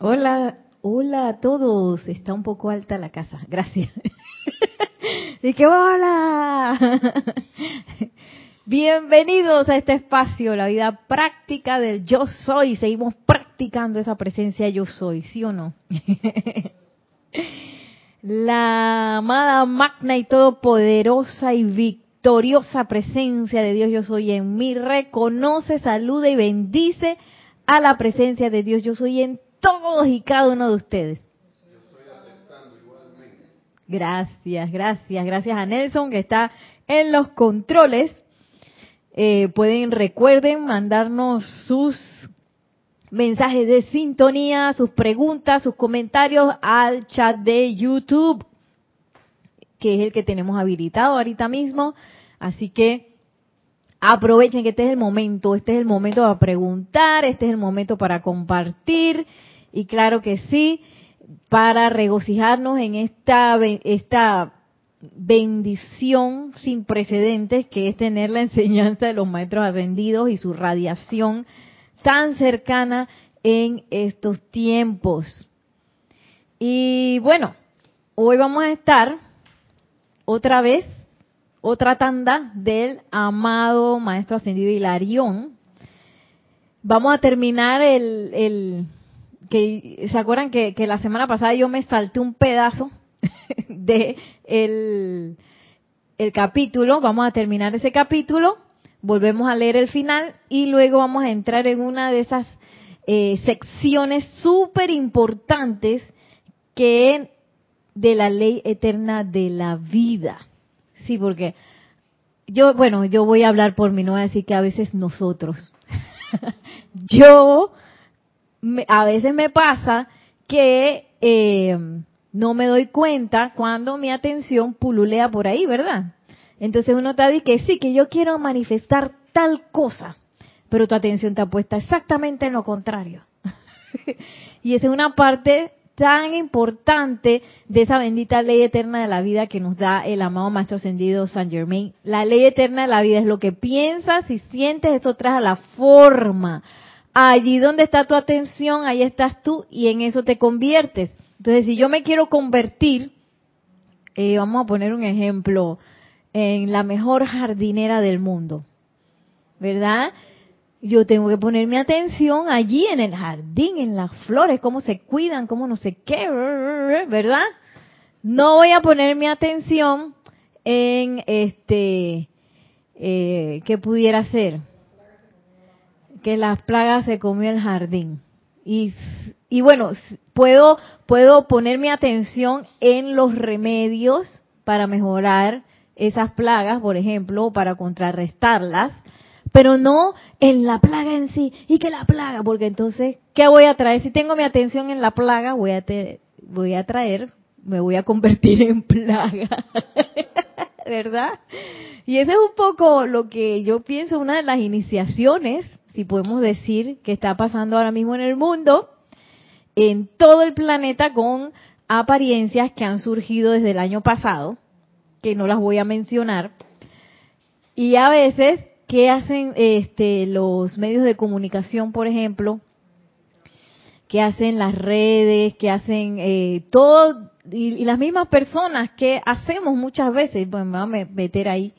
Hola, hola a todos. Está un poco alta la casa. Gracias. y que hola. Bienvenidos a este espacio, la vida práctica del yo soy. Seguimos practicando esa presencia yo soy, ¿sí o no? la amada magna y todopoderosa y victoriosa presencia de Dios yo soy en mí reconoce, saluda y bendice a la presencia de Dios yo soy en todos y cada uno de ustedes. Gracias, gracias, gracias a Nelson que está en los controles. Eh, pueden, recuerden, mandarnos sus mensajes de sintonía, sus preguntas, sus comentarios al chat de YouTube, que es el que tenemos habilitado ahorita mismo. Así que aprovechen que este es el momento, este es el momento para preguntar, este es el momento para compartir y claro que sí, para regocijarnos en esta, esta bendición sin precedentes que es tener la enseñanza de los maestros ascendidos y su radiación tan cercana en estos tiempos. Y bueno, hoy vamos a estar otra vez, otra tanda del amado Maestro Ascendido Hilarión. Vamos a terminar el, el que se acuerdan que, la semana pasada yo me salté un pedazo de el, el capítulo, vamos a terminar ese capítulo, volvemos a leer el final y luego vamos a entrar en una de esas eh, secciones súper importantes que de la ley eterna de la vida. Sí, porque yo, bueno, yo voy a hablar por mí, no voy a decir que a veces nosotros. yo a veces me pasa que eh, no me doy cuenta cuando mi atención pululea por ahí, ¿verdad? Entonces uno está diciendo que sí, que yo quiero manifestar tal cosa, pero tu atención está puesta exactamente en lo contrario. y esa es una parte tan importante de esa bendita ley eterna de la vida que nos da el amado Maestro Ascendido San Germain. La ley eterna de la vida es lo que piensas y sientes, eso trae a la forma allí donde está tu atención, ahí estás tú y en eso te conviertes. Entonces, si yo me quiero convertir, eh, vamos a poner un ejemplo, en la mejor jardinera del mundo, ¿verdad? Yo tengo que poner mi atención allí en el jardín, en las flores, cómo se cuidan, cómo no sé qué, ¿verdad? No voy a poner mi atención en este, eh, ¿qué pudiera ser? Que las plagas se comió el jardín. Y, y bueno, puedo, puedo poner mi atención en los remedios para mejorar esas plagas, por ejemplo, para contrarrestarlas, pero no en la plaga en sí. Y que la plaga, porque entonces, ¿qué voy a traer? Si tengo mi atención en la plaga, voy a, te, voy a traer, me voy a convertir en plaga. ¿Verdad? Y eso es un poco lo que yo pienso, una de las iniciaciones si podemos decir, que está pasando ahora mismo en el mundo, en todo el planeta con apariencias que han surgido desde el año pasado, que no las voy a mencionar, y a veces, ¿qué hacen este, los medios de comunicación, por ejemplo? ¿Qué hacen las redes? ¿Qué hacen eh, todo? Y, las mismas personas que hacemos muchas veces, pues me voy a meter ahí,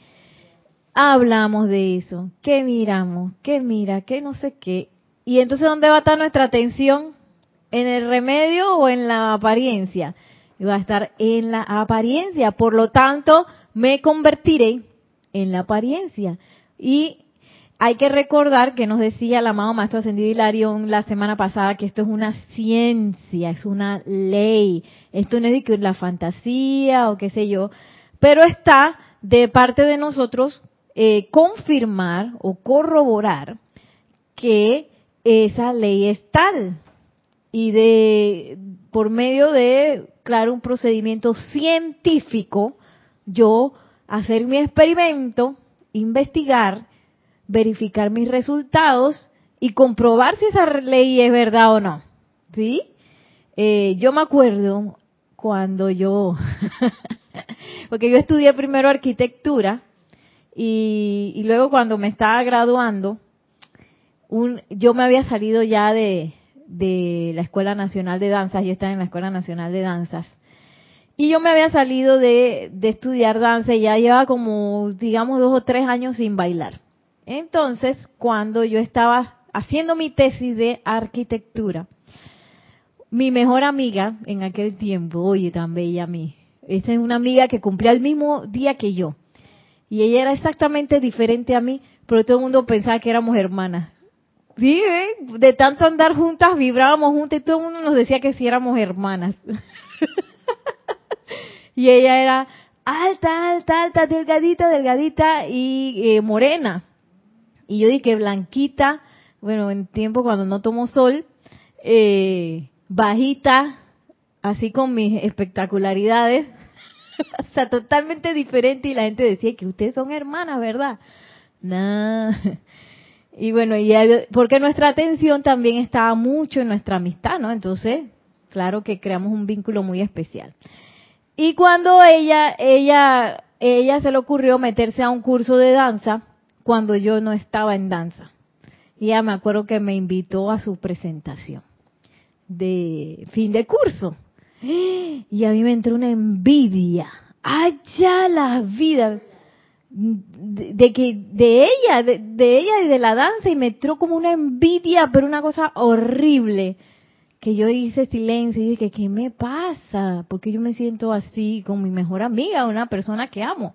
hablamos de eso, qué miramos, qué mira, qué no sé qué. Y entonces, ¿dónde va a estar nuestra atención? ¿En el remedio o en la apariencia? Va a estar en la apariencia. Por lo tanto, me convertiré en la apariencia. Y hay que recordar que nos decía el amado Maestro Ascendido Hilarión la semana pasada que esto es una ciencia, es una ley. Esto no es de la fantasía o qué sé yo, pero está de parte de nosotros eh, confirmar o corroborar que esa ley es tal. Y de por medio de claro un procedimiento científico yo hacer mi experimento investigar verificar mis resultados y comprobar si esa ley es verdad o no. Sí eh, yo me acuerdo cuando yo porque yo estudié primero arquitectura y, luego cuando me estaba graduando, un, yo me había salido ya de, la Escuela Nacional de Danzas, yo estaba en la Escuela Nacional de Danzas. Y yo me había salido de, de estudiar danza y ya llevaba como, digamos, dos o tres años sin bailar. Entonces, cuando yo estaba haciendo mi tesis de arquitectura, mi mejor amiga en aquel tiempo, oye, tan bella a mí, esa es una amiga que cumplía el mismo día que yo. Y ella era exactamente diferente a mí, pero todo el mundo pensaba que éramos hermanas. Sí, ¿eh? de tanto andar juntas, vibrábamos juntas y todo el mundo nos decía que sí éramos hermanas. y ella era alta, alta, alta, delgadita, delgadita y eh, morena. Y yo dije blanquita, bueno, en tiempo cuando no tomo sol, eh, bajita, así con mis espectacularidades, o sea, totalmente diferente y la gente decía que ustedes son hermanas, ¿verdad? Nah. Y bueno, y porque nuestra atención también estaba mucho en nuestra amistad, ¿no? Entonces, claro que creamos un vínculo muy especial. Y cuando ella, ella, ella se le ocurrió meterse a un curso de danza cuando yo no estaba en danza. Y ella me acuerdo que me invitó a su presentación de fin de curso. Y a mí me entró una envidia. Allá la vida de, que de ella, de, ella y de la danza y me entró como una envidia, pero una cosa horrible que yo hice silencio y dije, ¿qué me pasa? Porque yo me siento así con mi mejor amiga, una persona que amo.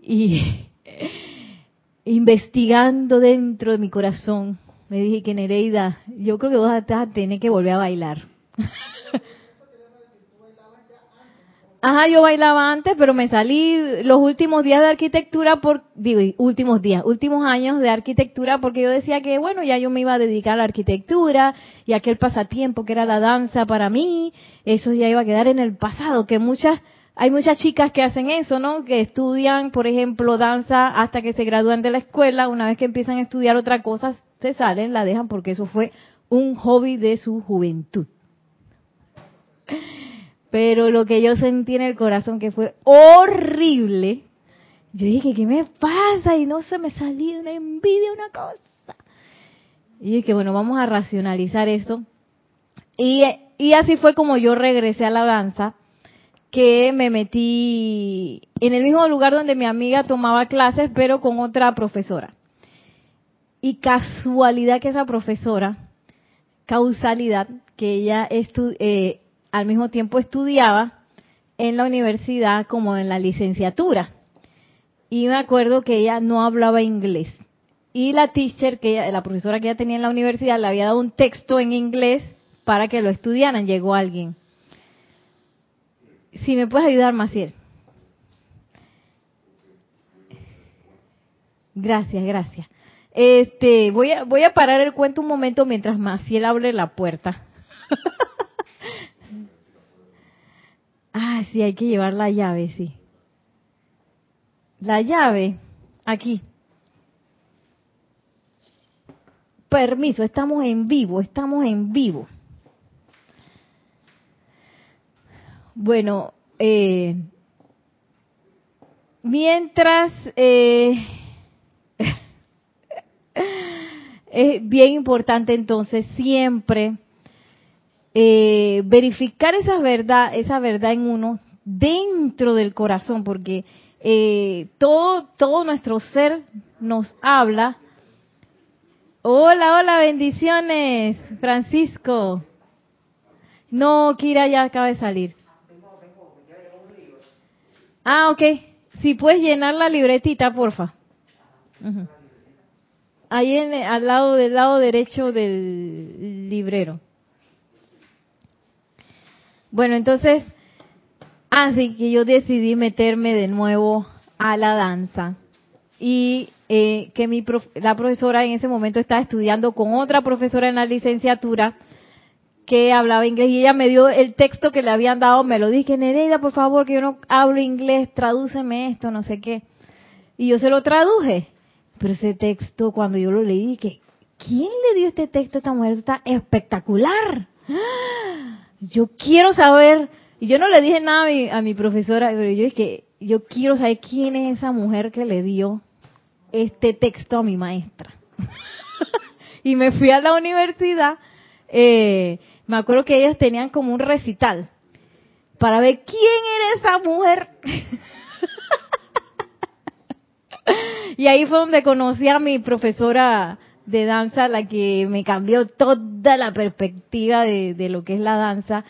Y investigando dentro de mi corazón, me dije que Nereida, yo creo que vos vas a tener que volver a bailar. Ajá, yo bailaba antes, pero me salí los últimos días de arquitectura por, digo, últimos días, últimos años de arquitectura porque yo decía que, bueno, ya yo me iba a dedicar a la arquitectura y aquel pasatiempo que era la danza para mí, eso ya iba a quedar en el pasado, que muchas, hay muchas chicas que hacen eso, ¿no? Que estudian, por ejemplo, danza hasta que se gradúan de la escuela, una vez que empiezan a estudiar otra cosa, se salen, la dejan porque eso fue un hobby de su juventud. Pero lo que yo sentí en el corazón que fue horrible, yo dije, ¿qué me pasa? Y no se me salió una envidia, una cosa. Y dije, bueno, vamos a racionalizar esto. Y, así fue como yo regresé a la danza, que me metí en el mismo lugar donde mi amiga tomaba clases, pero con otra profesora. Y casualidad que esa profesora, causalidad, que ella eh, al mismo tiempo estudiaba en la universidad como en la licenciatura. Y me acuerdo que ella no hablaba inglés. Y la teacher, que la profesora que ella tenía en la universidad, le había dado un texto en inglés para que lo estudiaran. Llegó alguien. Si me puedes ayudar, Maciel. Gracias, gracias. Este, voy a, voy a parar el cuento un momento mientras Maciel abre la puerta. Ah, sí, hay que llevar la llave, sí. La llave, aquí. Permiso, estamos en vivo, estamos en vivo. Bueno, eh, mientras eh, es bien importante entonces siempre eh, verificar esa verdad, esa verdad en uno dentro del corazón, porque eh, todo, todo nuestro ser nos habla. Hola, hola, bendiciones, Francisco. No, Kira ya acaba de salir. Ah, ok. Si puedes llenar la libretita, porfa. Ahí en, al lado del lado derecho del librero. Bueno, entonces, así que yo decidí meterme de nuevo a la danza y eh, que mi la profesora en ese momento estaba estudiando con otra profesora en la licenciatura que hablaba inglés y ella me dio el texto que le habían dado, me lo dije, Nereida, por favor, que yo no hablo inglés, tradúceme esto, no sé qué. Y yo se lo traduje. Pero ese texto, cuando yo lo leí, que ¿quién le dio este texto a esta mujer? está espectacular. ¡Ah! Yo quiero saber, y yo no le dije nada a mi, profesora, pero yo dije, yo quiero saber quién es esa mujer que le dio este texto a mi maestra. y me fui a la universidad eh, me acuerdo que ellos tenían como un recital para ver quién era esa mujer. y ahí fue donde conocí a mi profesora de danza, la que me cambió toda la perspectiva de, lo que es la danza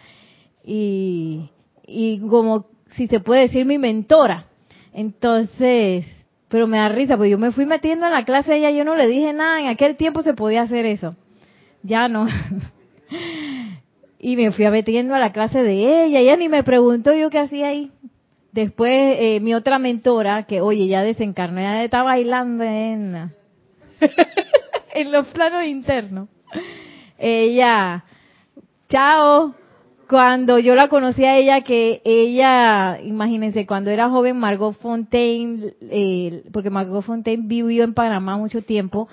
y, y como si se puede decir mi mentora. Entonces, pero me da risa, porque yo me fui metiendo en la clase de ella, yo no le dije nada, en aquel tiempo se podía hacer eso. Ya no. y me fui metiendo a la clase de ella, ella ni me preguntó yo qué hacía ahí. Después eh, mi otra mentora, que oye, ya desencarnó, ya está bailando en, en los planos internos. Ella, chao, cuando yo la conocí a ella, que ella, imagínense, cuando era joven, Margot Fontaine, eh, porque Margot Fontaine vivió en Panamá mucho tiempo,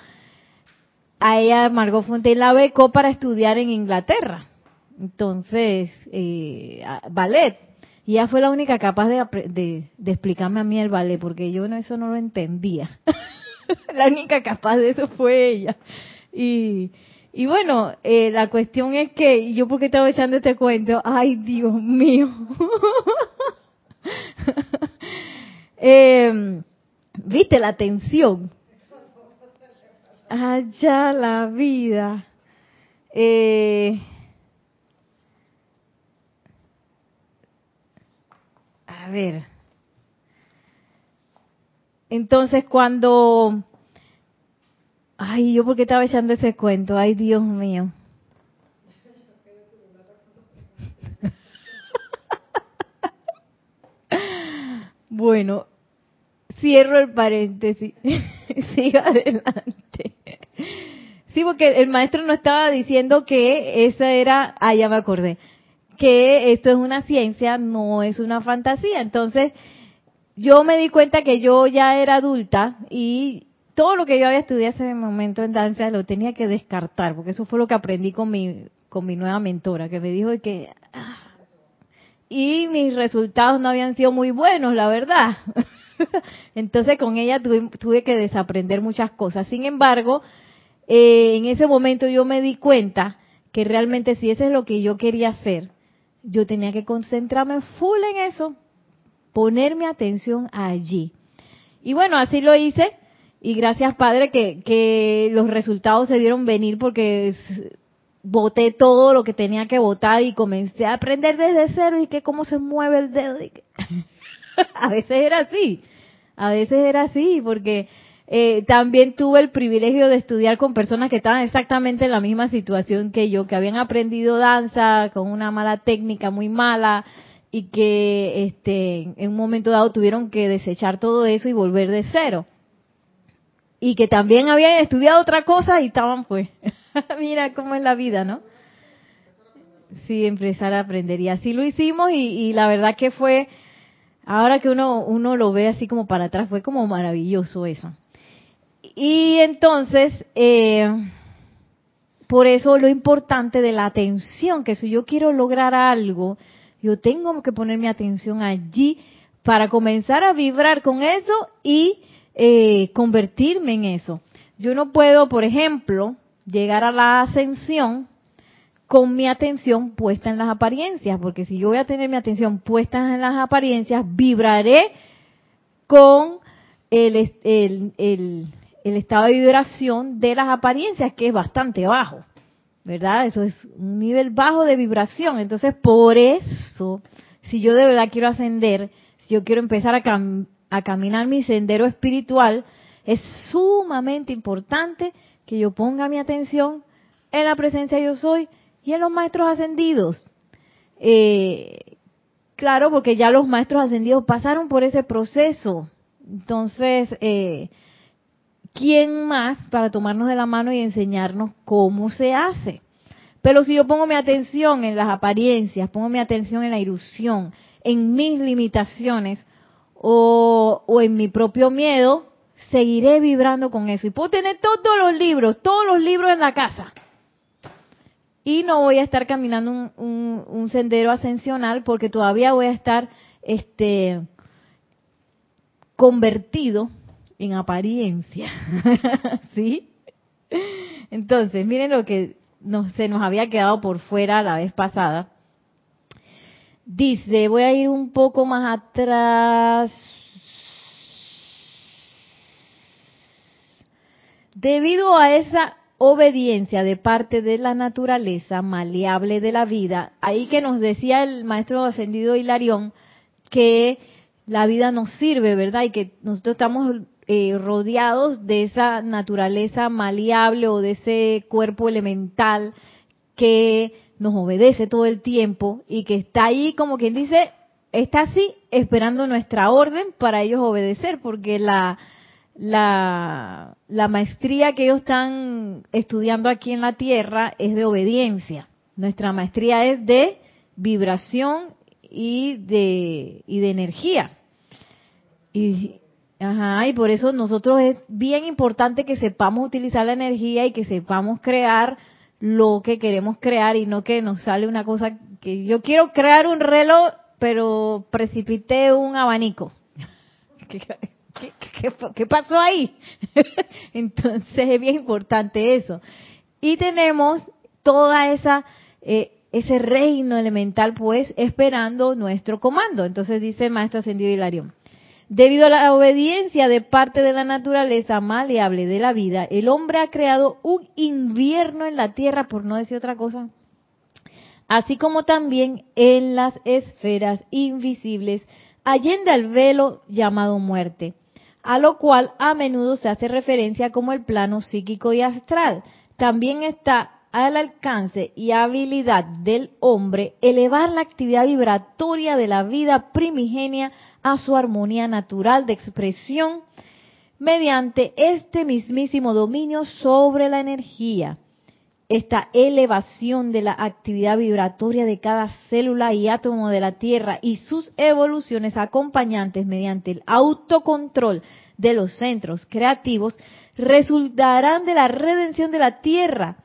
a ella Margot Fontaine la becó para estudiar en Inglaterra. Entonces, eh, ballet. Y ella fue la única capaz de, de, de, explicarme a mí el ballet, porque yo no, eso no lo entendía. la única capaz de eso fue ella. Y, y bueno, eh, la cuestión es que yo porque estaba echando este cuento, ay Dios mío. eh, ¿Viste la tensión? Allá la vida. Eh, a ver. Entonces cuando Ay, yo porque estaba echando ese cuento, ay Dios mío. bueno, cierro el paréntesis. Siga adelante. Sí, porque el maestro no estaba diciendo que esa era, ah, ya me acordé, que esto es una ciencia, no es una fantasía. Entonces, yo me di cuenta que yo ya era adulta y todo lo que yo había estudiado ese momento en danza lo tenía que descartar, porque eso fue lo que aprendí con mi, con mi nueva mentora, que me dijo que... Ah, y mis resultados no habían sido muy buenos, la verdad. Entonces con ella tuve, que desaprender muchas cosas. Sin embargo, eh, en ese momento yo me di cuenta que realmente si eso es lo que yo quería hacer, yo tenía que concentrarme full en eso, poner mi atención allí. Y bueno, así lo hice y gracias, Padre, que, que los resultados se dieron venir porque voté todo lo que tenía que votar y comencé a aprender desde cero y que cómo se mueve el dedo. a veces era así, a veces era así, porque eh, también tuve el privilegio de estudiar con personas que estaban exactamente en la misma situación que yo, que habían aprendido danza con una mala técnica muy mala y que este, en un momento dado tuvieron que desechar todo eso y volver de cero y que también habían estudiado otra cosa y estaban pues, mira cómo es la vida, ¿no? Sí, empezar a aprender. Y así lo hicimos y, la verdad que fue, ahora que uno, uno lo ve así como para atrás, fue como maravilloso eso. Y entonces, eh, por eso lo importante de la atención, que si yo quiero lograr algo, yo tengo que poner mi atención allí para comenzar a vibrar con eso y eh, convertirme en eso. Yo no puedo, por ejemplo, llegar a la ascensión con mi atención puesta en las apariencias, porque si yo voy a tener mi atención puesta en las apariencias, vibraré con el, el, el estado de vibración de las apariencias, que es bastante bajo, ¿verdad? Eso es un nivel bajo de vibración. Entonces, por eso, si yo de verdad quiero ascender, si yo quiero empezar a, a caminar mi sendero espiritual, es sumamente importante que yo ponga mi atención en la presencia yo soy y en los maestros ascendidos. Eh, claro, porque ya los maestros ascendidos pasaron por ese proceso. Entonces, eh, ¿quién más para tomarnos de la mano y enseñarnos cómo se hace? Pero si yo pongo mi atención en las apariencias, pongo mi atención en la ilusión, en mis limitaciones, o, en mi propio miedo, seguiré vibrando con eso. Y puedo tener todos los libros, todos los libros en la casa. Y no voy a estar caminando un, sendero ascensional porque todavía voy a estar este convertido en apariencia. ¿Sí? Entonces, miren lo que no, se nos había quedado por fuera la vez pasada. Dice, voy a ir un poco más atrás. Debido a esa obediencia de parte de la naturaleza maleable de la vida, ahí que nos decía el maestro ascendido Hilarión que la vida nos sirve, ¿verdad? Y que nosotros estamos eh, rodeados de esa naturaleza maleable o de ese cuerpo elemental que nos obedece todo el tiempo y que está ahí como quien dice, está así esperando nuestra orden para ellos obedecer, porque la, la, la maestría que ellos están estudiando aquí en la Tierra es de obediencia. Nuestra maestría es de vibración y de, y de energía. Y, ajá, y por eso nosotros es bien importante que sepamos utilizar la energía y que sepamos crear lo que queremos crear y no que nos sale una cosa que yo quiero crear un reloj, pero precipité un abanico. ¿Qué, pasó ahí? Entonces es bien importante eso. Y tenemos toda esa eh, ese reino elemental pues esperando nuestro comando. Entonces dice el maestro ascendido Hilarión. Debido a la obediencia de parte de la naturaleza maleable de la vida, el hombre ha creado un invierno en la tierra, por no decir otra cosa, así como también en las esferas invisibles, allende el velo llamado muerte a lo cual a menudo se hace referencia como el plano psíquico y astral. También está al alcance y habilidad del hombre elevar la actividad vibratoria de la vida primigenia a su armonía natural de expresión mediante este mismísimo dominio sobre la energía. Esta elevación de la actividad vibratoria de cada célula y átomo de la Tierra y sus evoluciones acompañantes mediante el autocontrol de los centros creativos resultarán de la redención de la Tierra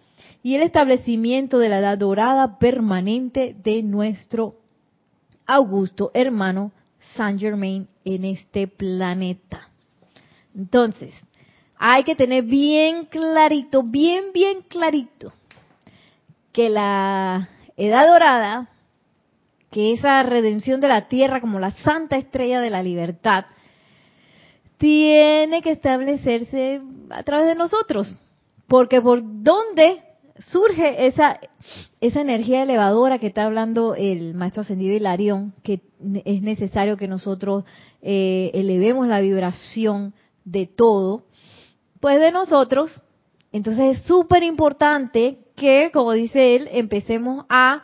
y el establecimiento de la edad dorada permanente de nuestro augusto hermano Saint Germain en este planeta. Entonces, hay que tener bien clarito, bien, bien clarito, que la edad dorada, que esa redención de la tierra como la santa estrella de la libertad, tiene que establecerse a través de nosotros. Porque por dónde surge esa, esa energía elevadora que está hablando el maestro ascendido Hilarión, que es necesario que nosotros eh, elevemos la vibración de todo, pues de nosotros. Entonces es súper importante que, como dice él, empecemos a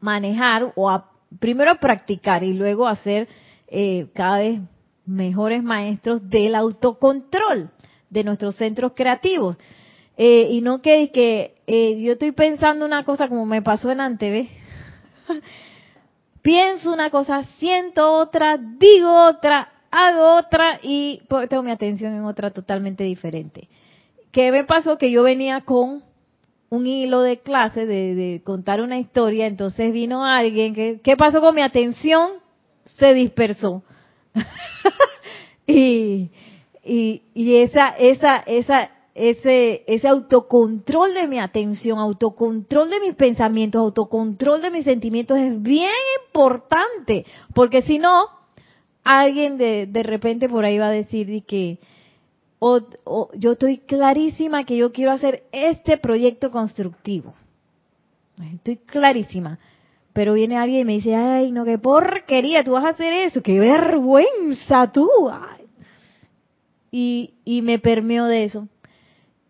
manejar o a primero a practicar y luego a ser eh, cada vez mejores maestros del autocontrol de nuestros centros creativos. Eh, y no que, que eh, yo estoy pensando una cosa como me pasó en antes, Pienso una cosa, siento otra, digo otra, hago otra y tengo mi atención en otra totalmente diferente. ¿Qué me pasó? Que yo venía con un hilo de clase de, contar una historia, entonces vino alguien que, ¿qué pasó con mi atención? Se dispersó. y, y, y esa, esa, esa, ese, ese autocontrol de mi atención, autocontrol de mis pensamientos, autocontrol de mis sentimientos es bien importante, porque si no, alguien de, de repente por ahí va a decir que yo estoy clarísima que yo quiero hacer este proyecto constructivo. Estoy clarísima. Pero viene alguien y me dice, ay, no, qué porquería, tú vas a hacer eso, qué vergüenza tú. Y, y me permeó de eso.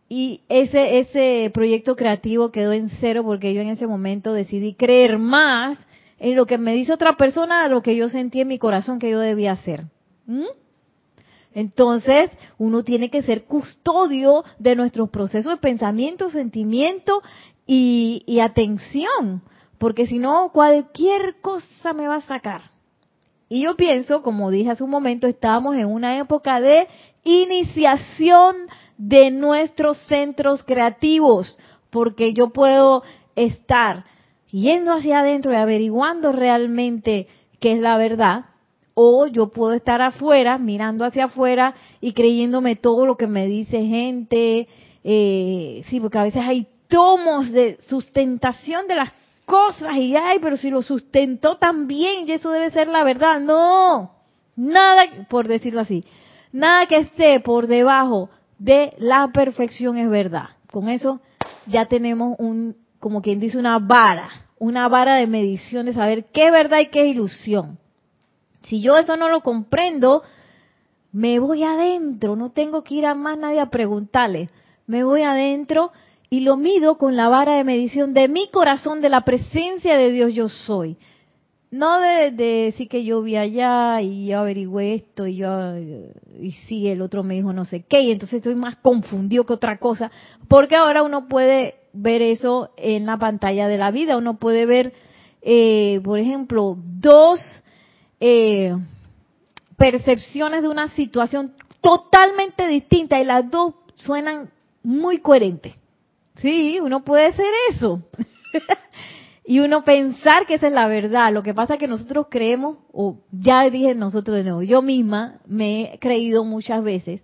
Y ese, ese proyecto creativo quedó en cero porque yo en ese momento decidí creer más en lo que me dice otra persona a lo que yo sentí en mi corazón que yo debía hacer. ¿Mm? Entonces, uno tiene que ser custodio de nuestros procesos de pensamiento, sentimiento y, y atención, porque si no, cualquier cosa me va a sacar. Y yo pienso, como dije hace un momento, estábamos en una época de iniciación de nuestros centros creativos, porque yo puedo estar yendo hacia adentro y averiguando realmente qué es la verdad, o yo puedo estar afuera, mirando hacia afuera y creyéndome todo lo que me dice gente, eh, sí, porque a veces hay tomos de sustentación de las cosas y ay, pero si lo sustentó también y eso debe ser la verdad. No, nada, por decirlo así, nada que esté por debajo de la perfección es verdad. Con eso ya tenemos un, como quien dice, una vara, una vara de medición de saber qué es verdad y qué es ilusión. Si yo eso no lo comprendo, me voy adentro, no tengo que ir a más nadie a preguntarle, me voy adentro y lo mido con la vara de medición de mi corazón, de la presencia de Dios yo soy. No de, decir que yo vi allá y yo averigüé esto y yo y sí el otro me dijo no sé qué y entonces estoy más confundido que otra cosa porque ahora uno puede ver eso en la pantalla de la vida uno puede ver eh, por ejemplo dos eh, percepciones de una situación totalmente distinta y las dos suenan muy coherentes Sí, uno puede hacer eso. y uno pensar que esa es la verdad. Lo que pasa es que nosotros creemos, o ya dije nosotros de nuevo, yo misma me he creído muchas veces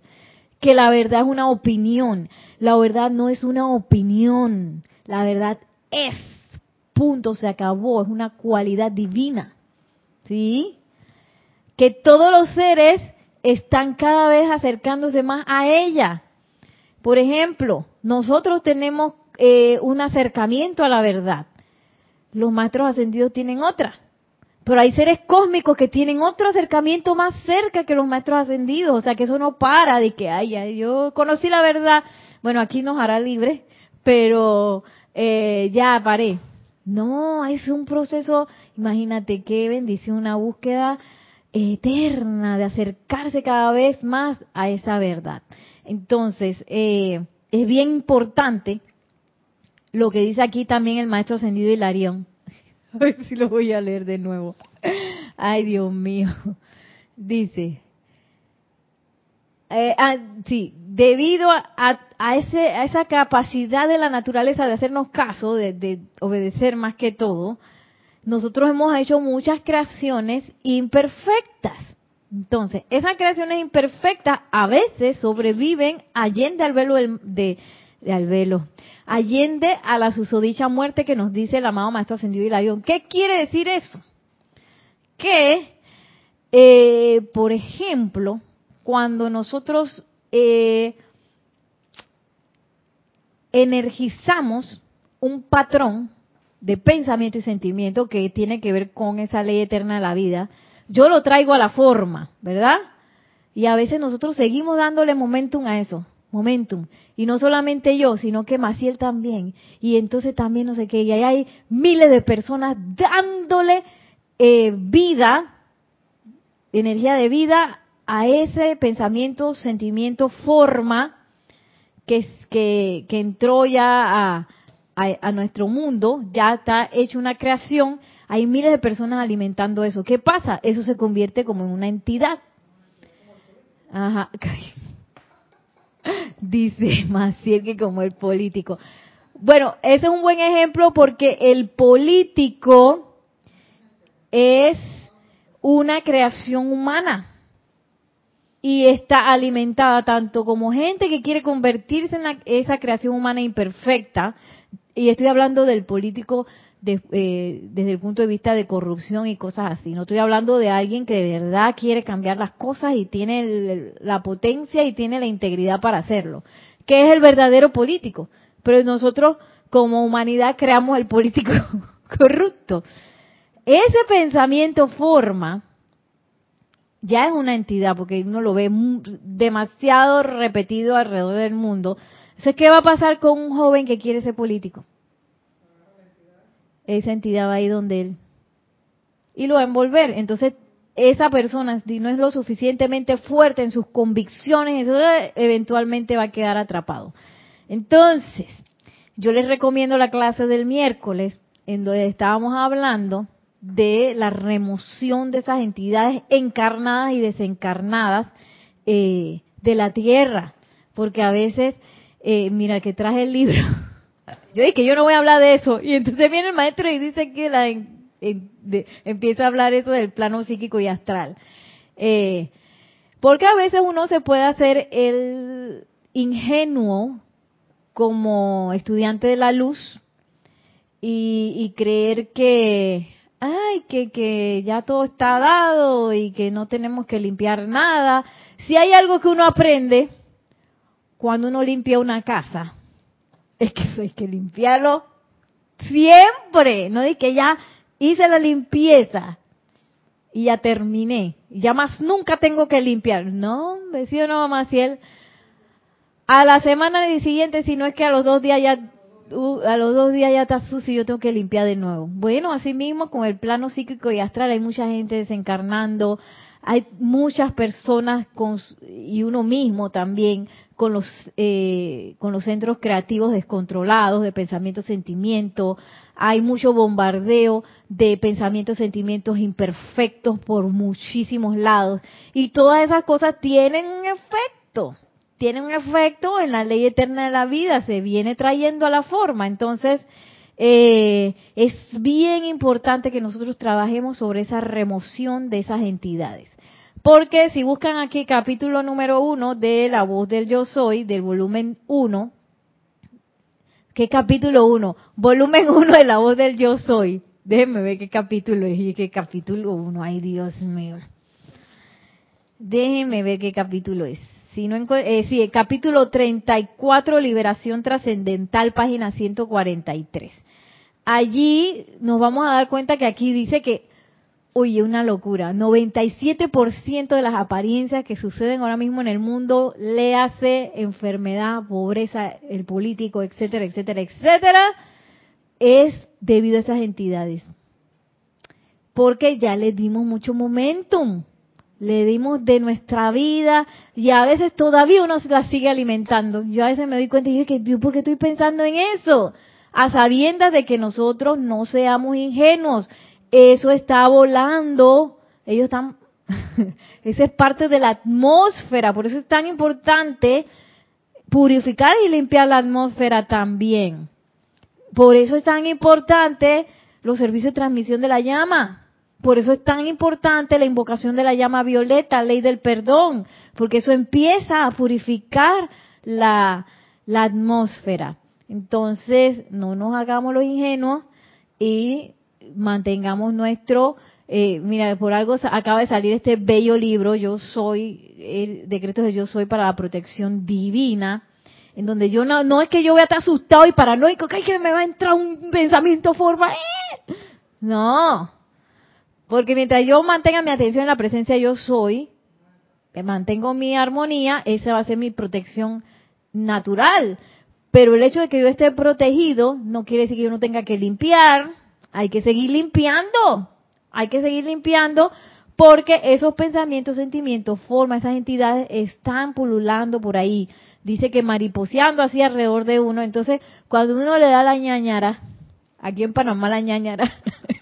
que la verdad es una opinión. La verdad no es una opinión. La verdad es. Punto, se acabó. Es una cualidad divina. ¿Sí? Que todos los seres están cada vez acercándose más a ella. Por ejemplo, nosotros tenemos eh, un acercamiento a la verdad. Los maestros ascendidos tienen otra. Pero hay seres cósmicos que tienen otro acercamiento más cerca que los maestros ascendidos. O sea, que eso no para de que, ay, yo conocí la verdad. Bueno, aquí nos hará libre, pero eh, ya paré. No, es un proceso, imagínate qué bendición, una búsqueda eterna de acercarse cada vez más a esa verdad. Entonces, eh, es bien importante lo que dice aquí también el maestro ascendido Hilarión. A ver si lo voy a leer de nuevo. Ay, Dios mío. Dice, eh, ah, sí, debido a, a, ese, a esa capacidad de la naturaleza de hacernos caso, de, de obedecer más que todo, nosotros hemos hecho muchas creaciones imperfectas. Entonces, esas creaciones imperfectas a veces sobreviven allende al velo de, al velo, allende a la susodicha muerte que nos dice el amado Maestro Ascendido Hilarión. ¿Qué quiere decir eso? Que, eh, por ejemplo, cuando nosotros eh, energizamos un patrón de pensamiento y sentimiento que tiene que ver con esa ley eterna de la vida, yo lo traigo a la forma, ¿verdad? Y a veces nosotros seguimos dándole momentum a eso, momentum. Y no solamente yo, sino que Maciel también. Y entonces también no sé qué. Y ahí hay miles de personas dándole eh, vida, energía de vida a ese pensamiento, sentimiento, forma que, que, que entró ya a, a nuestro mundo, ya está hecho una creación hay miles de personas alimentando eso. ¿Qué pasa? Eso se convierte como en una entidad. Ajá. Dice Maciel que como el político. Bueno, ese es un buen ejemplo porque el político es una creación humana y está alimentada tanto como gente que quiere convertirse en esa creación humana imperfecta, y estoy hablando del político eh, desde el punto de vista de corrupción y cosas así. No estoy hablando de alguien que de verdad quiere cambiar las cosas y tiene la potencia y tiene la integridad para hacerlo, que es el verdadero político. Pero nosotros como humanidad creamos el político corrupto. Ese pensamiento forma ya es una entidad, porque uno lo ve demasiado repetido alrededor del mundo. Entonces, ¿qué va a pasar con un joven que quiere ser político? Esa entidad va a donde él y lo va a envolver. Entonces, esa persona, si no es lo suficientemente fuerte en sus convicciones, eso eventualmente va a quedar atrapado. Entonces, yo les recomiendo la clase del miércoles, en donde estábamos hablando de la remoción de esas entidades encarnadas y desencarnadas eh, de la tierra, porque a veces, eh, mira que traje el libro yo dije, yo no voy a hablar de eso. Y entonces viene el maestro y dice que la, empieza a hablar eso del plano psíquico y astral. Eh, porque a veces uno se puede hacer el ingenuo como estudiante de la luz y, creer que, ay, que, que ya todo está dado y que no tenemos que limpiar nada. Si hay algo que uno aprende cuando uno limpia una casa, es que eso hay que limpiarlo siempre, no de que ya hice la limpieza y ya terminé, ya más nunca tengo que limpiar. No, decía no, mamá, él a la semana siguiente, si no es que a los dos días ya uh, a los dos días ya está sucio y yo tengo que limpiar de nuevo. Bueno, así mismo con el plano psíquico y astral hay mucha gente desencarnando, hay muchas personas con, y uno mismo también con los eh, con los centros creativos descontrolados de pensamiento sentimiento. Hay mucho bombardeo de pensamientos sentimientos imperfectos por muchísimos lados. Y todas esas cosas tienen un efecto tienen un efecto en la ley eterna de la vida se viene trayendo a la forma. Entonces eh, es bien importante que nosotros trabajemos sobre esa remoción de esas entidades porque si buscan aquí capítulo número uno de La voz del yo soy, del volumen uno, ¿qué capítulo uno? Volumen uno de La voz del yo soy. Déjenme ver qué capítulo es y qué capítulo uno. Ay, Dios mío. Déjenme ver qué capítulo es. Si no, eh, sí, el capítulo 34, Liberación Trascendental, página 143. Allí nos vamos a dar cuenta que aquí dice que Oye, una locura. 97% de las apariencias que suceden ahora mismo en el mundo, le hace enfermedad, pobreza, el político, etcétera, etcétera, etcétera, es debido a esas entidades. Porque ya le dimos mucho momentum, le dimos de nuestra vida y a veces todavía uno se la sigue alimentando. Yo a veces me doy cuenta y digo, ¿por qué estoy pensando en eso? A sabiendas de que nosotros no seamos ingenuos eso está volando, ellos están, esa es parte de la atmósfera, por eso es tan importante purificar y limpiar la atmósfera también. Por eso es tan importante los servicios de transmisión de la llama. Por eso es tan importante la invocación de la llama violeta, ley del perdón, porque eso empieza a purificar la, la atmósfera. Entonces, no nos hagamos los ingenuos y mantengamos nuestro, eh, mira, por algo acaba de salir este bello libro, Yo Soy, el Decretos de Yo Soy para la Protección Divina, en donde yo no, no es que yo voy a estar asustado y paranoico, que, que me va a entrar un pensamiento forma, ¡eh! no, porque mientras yo mantenga mi atención en la presencia Yo Soy, mantengo mi armonía, esa va a ser mi protección natural. Pero el hecho de que yo esté protegido no quiere decir que yo no tenga que limpiar, hay que seguir limpiando, hay que seguir limpiando porque esos pensamientos, sentimientos, formas, esas entidades están pululando por ahí. Dice que mariposeando así alrededor de uno. Entonces, cuando uno le da la ñañara, aquí en Panamá la ñañara,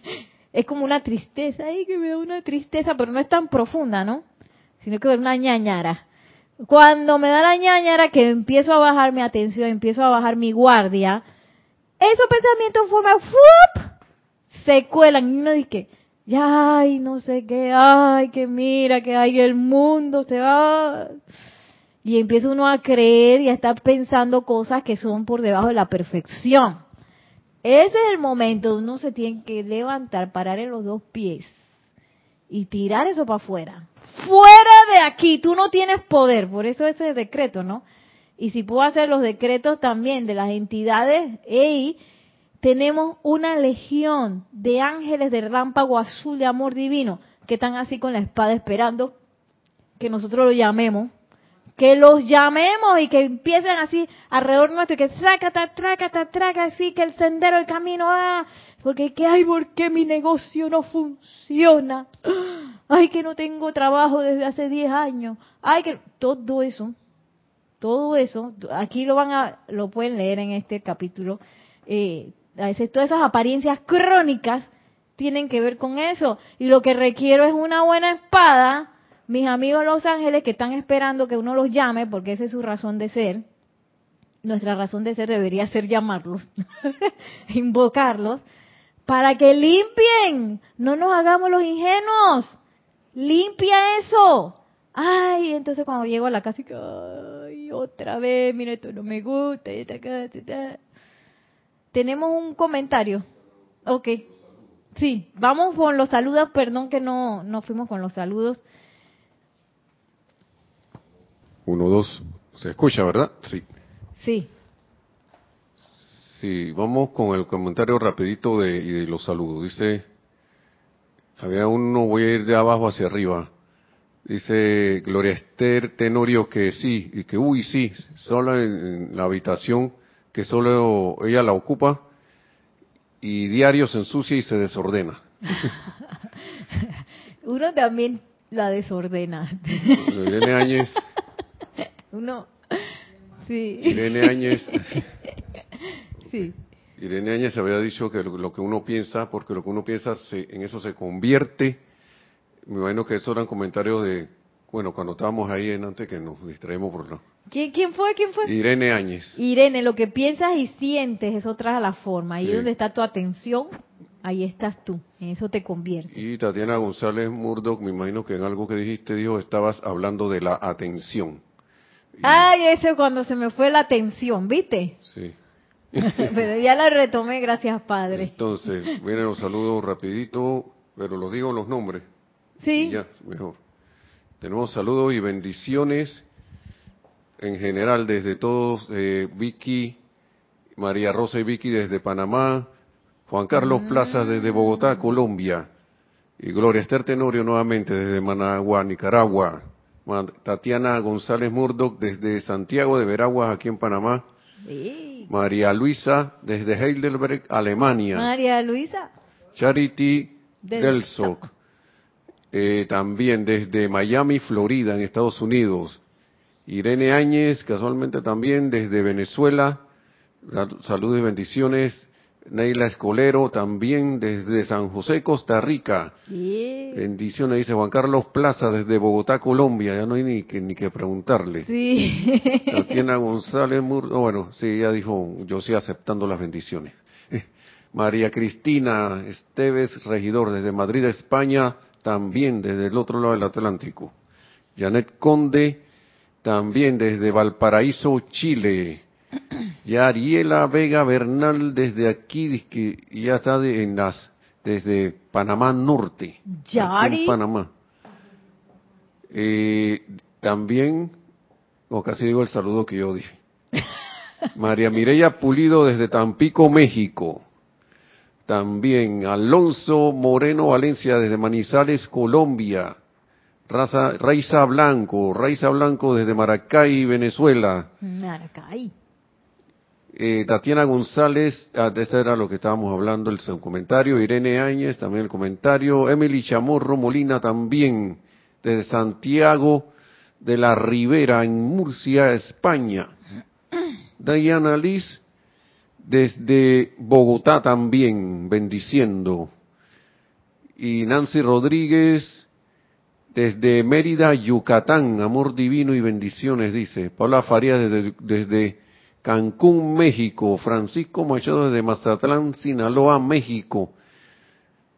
es como una tristeza, ay, que me da una tristeza, pero no es tan profunda, ¿no? Sino que es una ñañara. Cuando me da la ñañara, que empiezo a bajar mi atención, empiezo a bajar mi guardia, esos pensamientos forman se cuelan y uno dice, ya, ay, no sé qué, ay, que mira, que hay el mundo, se va. Y empieza uno a creer y a estar pensando cosas que son por debajo de la perfección. Ese es el momento donde uno se tiene que levantar, parar en los dos pies y tirar eso para afuera. Fuera de aquí, tú no tienes poder, por eso ese decreto, ¿no? Y si puedo hacer los decretos también de las entidades, ey, tenemos una legión de ángeles de rámpago azul de amor divino que están así con la espada esperando que nosotros los llamemos, que los llamemos y que empiecen así alrededor nuestro, que trácata, trácata, traca, así que el sendero, el camino, ah, porque ¿qué hay? ¿Por qué mi negocio no funciona? Ay, que no tengo trabajo desde hace 10 años. Ay, que todo eso, todo eso, aquí lo van a, lo pueden leer en este capítulo. Eh, a veces todas esas apariencias crónicas tienen que ver con eso. Y lo que requiero es una buena espada. Mis amigos los ángeles que están esperando que uno los llame, porque esa es su razón de ser. Nuestra razón de ser debería ser llamarlos, invocarlos, para que limpien. No nos hagamos los ingenuos. Limpia eso. Ay, entonces cuando llego a la casa, ay, otra vez, mira, esto no me gusta. Tenemos un comentario. Ok. Sí, vamos con los saludos, perdón que no, no fuimos con los saludos. Uno, dos, se escucha, ¿verdad? Sí. Sí. Sí, vamos con el comentario rapidito de, de los saludos. Dice, había uno, voy a ir de abajo hacia arriba. Dice Gloria Esther Tenorio que sí, y que uy, sí, solo en la habitación que solo ella la ocupa y diario se ensucia y se desordena. Uno también la desordena. Irene Áñez. Uno, sí. Irene Áñez. Sí. Irene Áñez había dicho que lo, que uno piensa, porque lo que uno piensa se, en eso se convierte. Me imagino que esos eran comentarios de, bueno, cuando estábamos ahí en antes que nos distraemos por la... ¿Quién, ¿Quién fue? ¿Quién fue? Irene Áñez. Irene, lo que piensas y sientes, eso trae la forma. Ahí donde está tu atención, ahí estás tú. En eso te convierte. Y Tatiana González Murdoch, me imagino que en algo que dijiste, dijo, estabas hablando de la atención. Ay, ese cuando se me fue la atención, ¿viste? Sí. pero ya la retomé, gracias Padre. Entonces, vienen los saludos rapidito, pero los digo los nombres. Sí. ya, mejor. Tenemos saludos y bendiciones en general desde todos, eh, Vicky, María Rosa y Vicky desde Panamá, Juan Carlos mm. Plaza desde Bogotá, Colombia, y Gloria Esther Tenorio nuevamente desde Managua, Nicaragua, Tatiana González Murdoch desde Santiago de Veraguas, aquí en Panamá, María Luisa desde Heidelberg, Alemania, María Luisa, Charity Del eh, también desde Miami, Florida, en Estados Unidos, Irene Áñez, casualmente también desde Venezuela. Saludos y bendiciones. Neila Escolero, también desde San José, Costa Rica. Bendiciones, dice Juan Carlos Plaza, desde Bogotá, Colombia. Ya no hay ni que, ni que preguntarle. Sí. Tatiana González Murdo, bueno, sí, ya dijo, yo sí aceptando las bendiciones. María Cristina Esteves, regidor, desde Madrid, España, también desde el otro lado del Atlántico. Janet Conde, también desde Valparaíso, Chile. Y Ariela Vega Bernal desde aquí, que ya está en las, desde Panamá Norte. en Panamá. Eh, también, o casi digo el saludo que yo dije. María Mireya Pulido desde Tampico, México. También Alonso Moreno Valencia desde Manizales, Colombia. Raza, Raiza Blanco, Raiza Blanco desde Maracay, Venezuela. Maracay. Eh, Tatiana González, ah, este era lo que estábamos hablando, el comentario. Irene Áñez, también el comentario. Emily Chamorro Molina, también desde Santiago de la Ribera, en Murcia, España. Diana Liz, desde Bogotá también, bendiciendo. Y Nancy Rodríguez, desde Mérida, Yucatán, amor divino y bendiciones, dice. Paula Farías desde, desde Cancún, México. Francisco Machado desde Mazatlán, Sinaloa, México.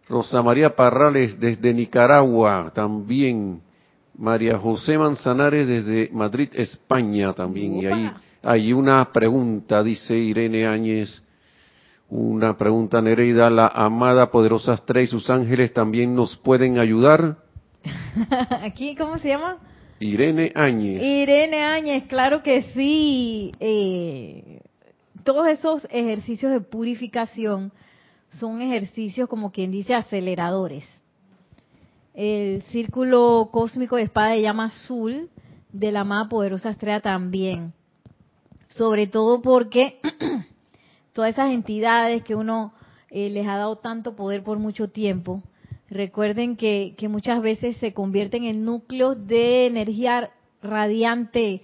Rosa María Parrales desde Nicaragua, también. María José Manzanares desde Madrid, España, también. Y ahí hay una pregunta, dice Irene Áñez. Una pregunta, Nereida. ¿La amada poderosa Estrella y sus ángeles también nos pueden ayudar? Aquí, ¿cómo se llama? Irene Áñez. Irene Áñez, claro que sí. Eh, todos esos ejercicios de purificación son ejercicios, como quien dice, aceleradores. El círculo cósmico de espada de llama azul de la más poderosa estrella también. Sobre todo porque todas esas entidades que uno eh, les ha dado tanto poder por mucho tiempo, Recuerden que, muchas veces se convierten en núcleos de energía radiante,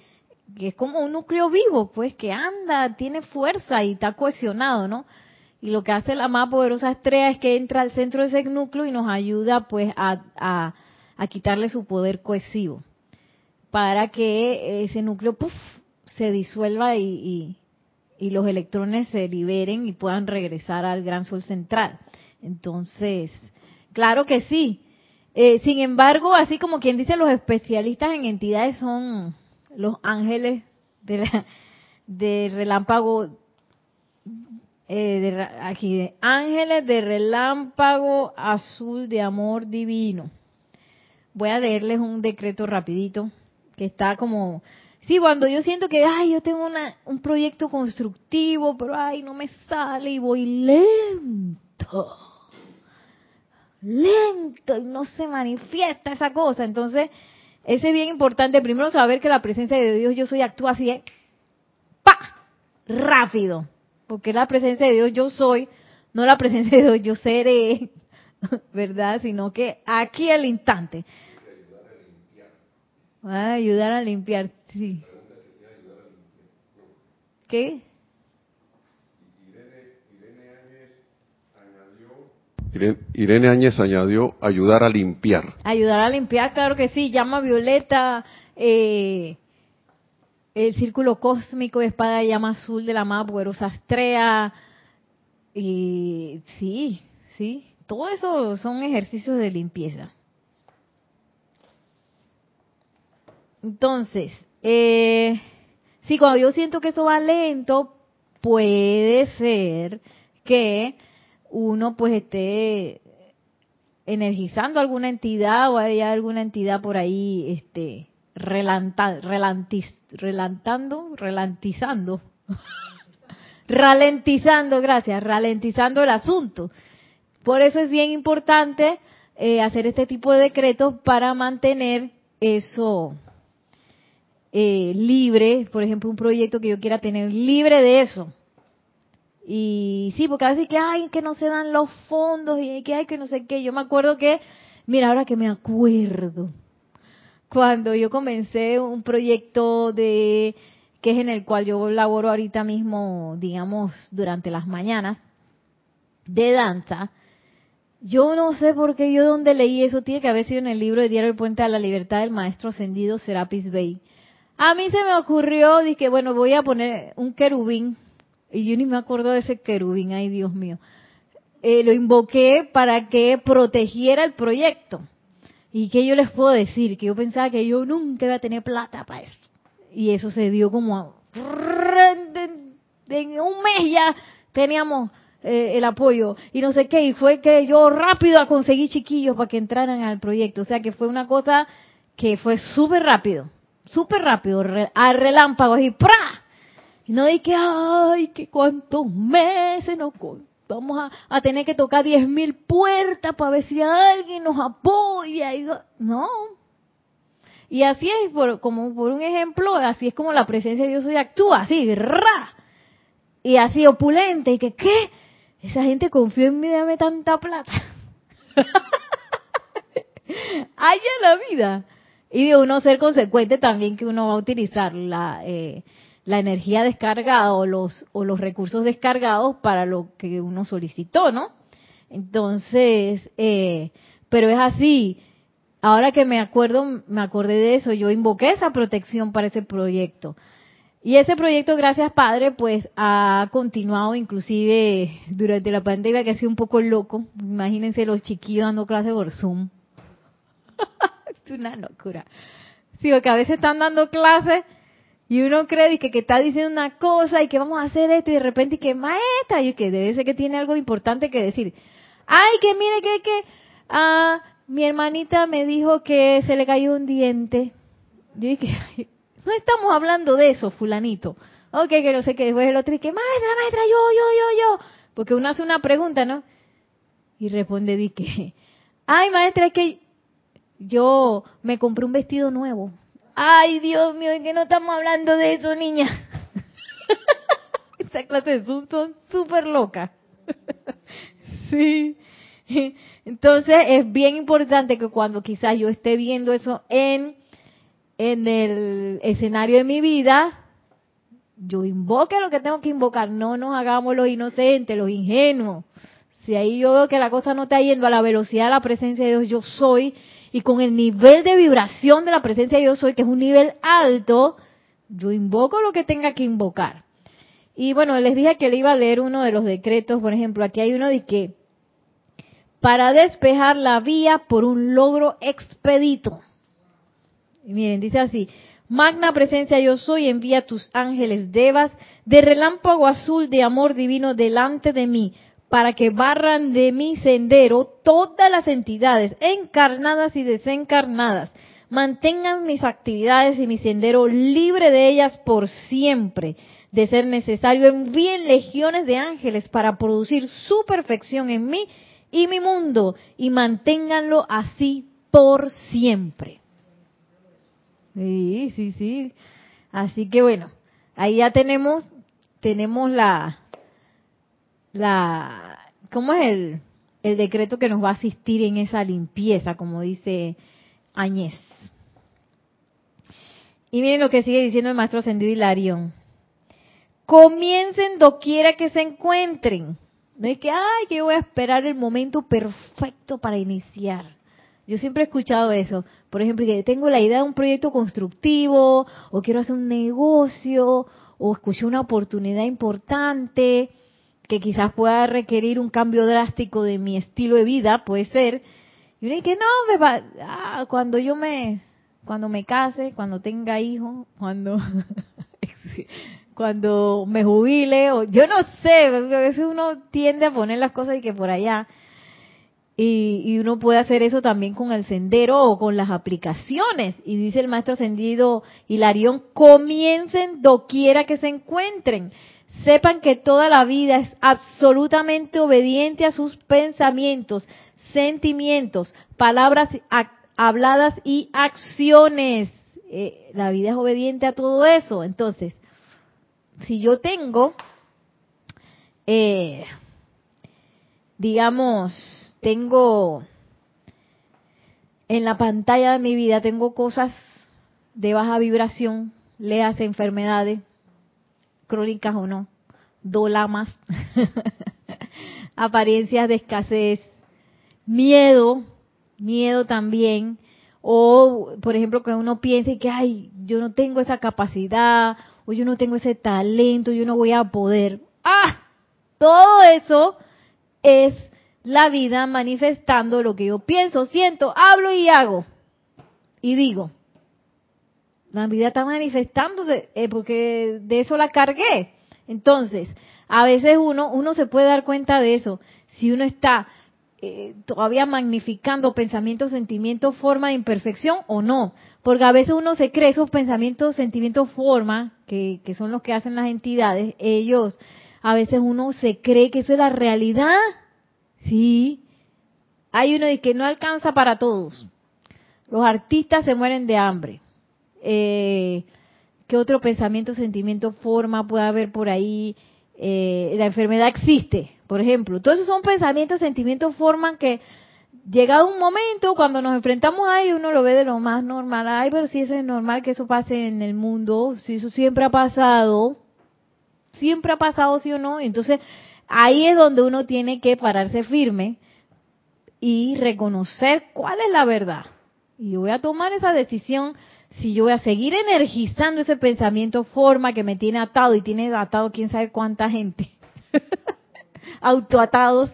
que es como un núcleo vivo, pues que anda, tiene fuerza y está cohesionado, ¿no? Y lo que hace la más poderosa estrella es que entra al centro de ese núcleo y nos ayuda pues a, a, quitarle su poder cohesivo, para que ese núcleo puff, se disuelva y, y los electrones se liberen y puedan regresar al gran sol central. Entonces, Claro que sí. Eh, sin embargo, así como quien dice, los especialistas en entidades son los ángeles de, la, de relámpago, eh, de, aquí, de ángeles de relámpago azul de amor divino. Voy a leerles un decreto rapidito que está como Sí, cuando yo siento que, ay, yo tengo una, un proyecto constructivo, pero ay, no me sale y voy lento. Lento y no se manifiesta esa cosa. Entonces, ese es bien importante. Primero saber que la presencia de Dios, yo soy, actúa así de, ¡pa! Rápido. Porque la presencia de Dios, yo soy, no la presencia de Dios, yo seré, ¿verdad? Sino que aquí al instante. Va a ayudar a limpiar. Sí. ¿Qué? Irene Áñez añadió ayudar a limpiar. Ayudar a limpiar, claro que sí. Llama violeta, eh, el círculo cósmico de espada de llama azul de la más poderosa Astrea. Y sí, sí. Todo eso son ejercicios de limpieza. Entonces, eh, sí, cuando yo siento que eso va lento, puede ser que uno pues esté energizando alguna entidad o haya alguna entidad por ahí este relanta, relantando, relantizando, ralentizando, gracias, ralentizando el asunto. Por eso es bien importante eh, hacer este tipo de decretos para mantener eso eh, libre, por ejemplo, un proyecto que yo quiera tener libre de eso. Y sí, porque a veces que hay que no se dan los fondos y que hay que no sé qué. Yo me acuerdo que, mira, ahora que me acuerdo, cuando yo comencé un proyecto de que es en el cual yo laboro ahorita mismo, digamos, durante las mañanas, de danza, yo no sé por qué yo donde leí eso, tiene que haber sido en el libro de Diario El Puente a la Libertad del Maestro Ascendido Serapis Bey. A mí se me ocurrió, dije, bueno, voy a poner un querubín, y yo ni me acuerdo de ese querubín, ay Dios mío. Eh, lo invoqué para que protegiera el proyecto. ¿Y qué yo les puedo decir? Que yo pensaba que yo nunca iba a tener plata para eso. Y eso se dio como... En un mes ya teníamos eh, el apoyo y no sé qué. Y fue que yo rápido a conseguir chiquillos para que entraran al proyecto. O sea que fue una cosa que fue súper rápido súper rápido, al relámpago, y ¡pra! Y no que, ay, que cuántos meses nos vamos a, tener que tocar diez mil puertas para ver si alguien nos apoya. Y, no. Y así es, por, como por un ejemplo, así es como la presencia de Dios hoy actúa, así, ra. Y así opulente, y que, ¿qué? Esa gente confió en mí, dame tanta plata. Allá la vida. Y de uno ser consecuente también que uno va a utilizar la, eh, la energía descargada o los, o los recursos descargados para lo que uno solicitó, ¿no? Entonces, eh, pero es así. Ahora que me acuerdo, me acordé de eso, yo invoqué esa protección para ese proyecto. Y ese proyecto, gracias Padre, pues ha continuado inclusive durante la pandemia que ha sido un poco loco. Imagínense los chiquillos dando clases por Zoom. una locura. Sí, porque a veces están dando clases y uno cree que, que está diciendo una cosa y que vamos a hacer esto y de repente y que maestra y que debe ser que tiene algo importante que decir. Ay, que mire que que ah, mi hermanita me dijo que se le cayó un diente. Yo dije, no estamos hablando de eso, fulanito. Ok, que no sé qué. Después el otro dice, maestra, maestra, yo, yo, yo, yo. Porque uno hace una pregunta, ¿no? Y responde, di que, ay, maestra, es que yo me compré un vestido nuevo. Ay, Dios mío, que no estamos hablando de eso, niña. Esa clase de Zoom son súper locas. sí. Entonces es bien importante que cuando quizás yo esté viendo eso en, en el escenario de mi vida, yo invoque lo que tengo que invocar. No nos hagamos los inocentes, los ingenuos. Si ahí yo veo que la cosa no está yendo a la velocidad de la presencia de Dios, yo soy y con el nivel de vibración de la presencia de Dios soy, que es un nivel alto, yo invoco lo que tenga que invocar. Y bueno, les dije que le iba a leer uno de los decretos, por ejemplo, aquí hay uno de que para despejar la vía por un logro expedito. Y miren, dice así, Magna presencia yo soy, envía tus ángeles devas de relámpago azul de amor divino delante de mí, para que barran de mi sendero todas las entidades encarnadas y desencarnadas. Mantengan mis actividades y mi sendero libre de ellas por siempre. De ser necesario, envíen legiones de ángeles para producir su perfección en mí y mi mundo y manténganlo así por siempre. Sí, sí, sí. Así que bueno, ahí ya tenemos, tenemos la, la, ¿cómo es el, el decreto que nos va a asistir en esa limpieza, como dice Añez? Y miren lo que sigue diciendo el maestro Ascendido Hilarión. Comiencen doquiera que se encuentren. No es que, ay, que yo voy a esperar el momento perfecto para iniciar. Yo siempre he escuchado eso. Por ejemplo, que tengo la idea de un proyecto constructivo, o quiero hacer un negocio, o escuché una oportunidad importante que quizás pueda requerir un cambio drástico de mi estilo de vida, puede ser. Y uno dice, no, me va, ah, cuando yo me, cuando me case, cuando tenga hijos, cuando, cuando me jubile, o yo no sé, a veces uno tiende a poner las cosas y que por allá. Y, uno puede hacer eso también con el sendero o con las aplicaciones. Y dice el maestro ascendido Hilarión, comiencen doquiera que se encuentren. Sepan que toda la vida es absolutamente obediente a sus pensamientos, sentimientos, palabras habladas y acciones. Eh, la vida es obediente a todo eso. Entonces, si yo tengo, eh, digamos, tengo en la pantalla de mi vida, tengo cosas de baja vibración, leas enfermedades, crónicas o no, dolamas, apariencias de escasez, miedo, miedo también, o por ejemplo que uno piense que, ay, yo no tengo esa capacidad, o yo no tengo ese talento, yo no voy a poder. Ah, todo eso es la vida manifestando lo que yo pienso, siento, hablo y hago. Y digo, la vida está manifestando eh, porque de eso la cargué. Entonces, a veces uno, uno se puede dar cuenta de eso. Si uno está eh, todavía magnificando pensamientos, sentimientos, forma de imperfección o no. Porque a veces uno se cree esos pensamientos, sentimientos, forma, que, que son los que hacen las entidades, ellos, a veces uno se cree que eso es la realidad Sí. Hay uno que no alcanza para todos. Los artistas se mueren de hambre. Eh, ¿Qué otro pensamiento, sentimiento, forma puede haber por ahí? Eh, la enfermedad existe, por ejemplo. Todos esos son pensamientos, sentimientos, forman que llegado un momento, cuando nos enfrentamos a ellos, uno lo ve de lo más normal. Ay, pero si eso es normal que eso pase en el mundo, si eso siempre ha pasado, siempre ha pasado, sí o no. Entonces, Ahí es donde uno tiene que pararse firme y reconocer cuál es la verdad. Y yo voy a tomar esa decisión si yo voy a seguir energizando ese pensamiento forma que me tiene atado y tiene atado quién sabe cuánta gente. Autoatados.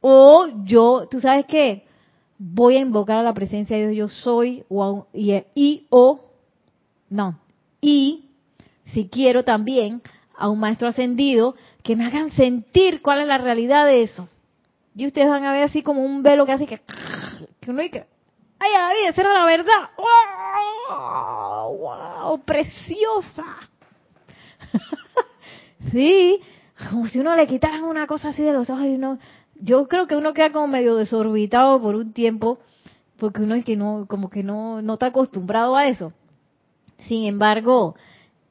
O yo, tú sabes qué, voy a invocar a la presencia de Dios, yo soy, o, y, y o, no, y si quiero también a un maestro ascendido que me hagan sentir cuál es la realidad de eso. Y ustedes van a ver así como un velo que hace que, que uno dice, ay, a la vida, esa era la verdad. ¡Wow! ¡Wow! ¡Preciosa! sí, como si uno le quitaran una cosa así de los ojos y uno, yo creo que uno queda como medio desorbitado por un tiempo, porque uno es que no, como que no, no está acostumbrado a eso. Sin embargo,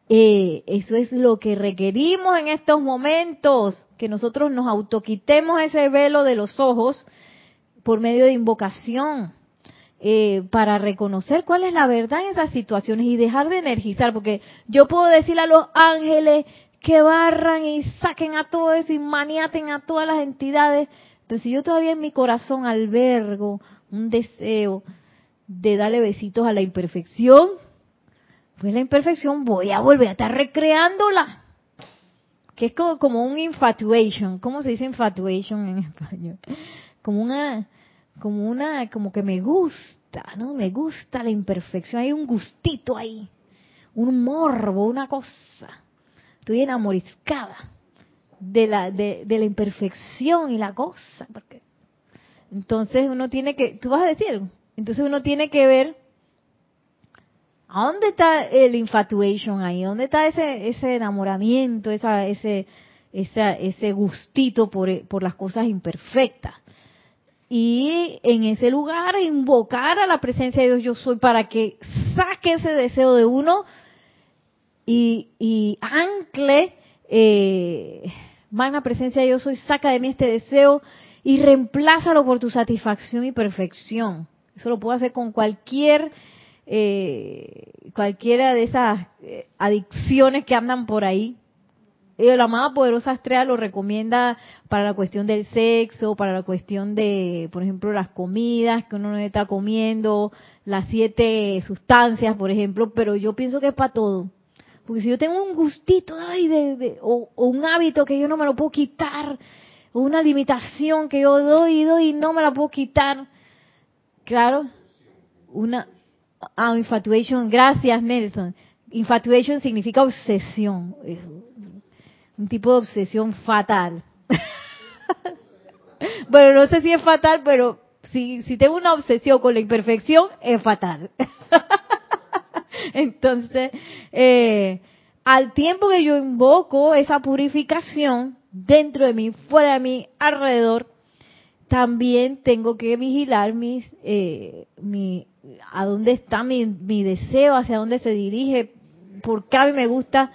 eh, eso es lo que requerimos en estos momentos, que nosotros nos autoquitemos ese velo de los ojos por medio de invocación, eh, para reconocer cuál es la verdad en esas situaciones y dejar de energizar, porque yo puedo decirle a los ángeles que barran y saquen a todo eso y maniaten a todas las entidades, pero si yo todavía en mi corazón albergo un deseo de darle besitos a la imperfección, pues la imperfección voy a volver a estar recreándola. Que es como, como un infatuation. ¿Cómo se dice infatuation en español? como una, como una, como que me gusta, ¿no? Me gusta la imperfección, hay un gustito ahí, un morbo, una cosa. Estoy enamoriscada de la, de, de la imperfección y la cosa, porque entonces uno tiene que, tú vas a decir, entonces uno tiene que ver ¿A dónde está el infatuation ahí? ¿Dónde está ese, ese enamoramiento, esa, ese, ese gustito por, por las cosas imperfectas? Y en ese lugar invocar a la presencia de Dios yo soy para que saque ese deseo de uno y, y ancle, eh, magna presencia de Dios soy, saca de mí este deseo y reemplázalo por tu satisfacción y perfección. Eso lo puedo hacer con cualquier eh, cualquiera de esas eh, adicciones que andan por ahí. La amada poderosa estrella lo recomienda para la cuestión del sexo, para la cuestión de, por ejemplo, las comidas que uno no está comiendo, las siete sustancias, por ejemplo, pero yo pienso que es para todo. Porque si yo tengo un gustito ay, de, o, o, un hábito que yo no me lo puedo quitar, o una limitación que yo doy y doy y no me la puedo quitar, claro, una, Ah, infatuation, gracias Nelson. Infatuation significa obsesión, un tipo de obsesión fatal. bueno, no sé si es fatal, pero si, si tengo una obsesión con la imperfección, es fatal. Entonces, eh, al tiempo que yo invoco esa purificación dentro de mí, fuera de mí, alrededor, también tengo que vigilar mis, eh, mi, a dónde está mi, mi, deseo, hacia dónde se dirige, porque a mí me gusta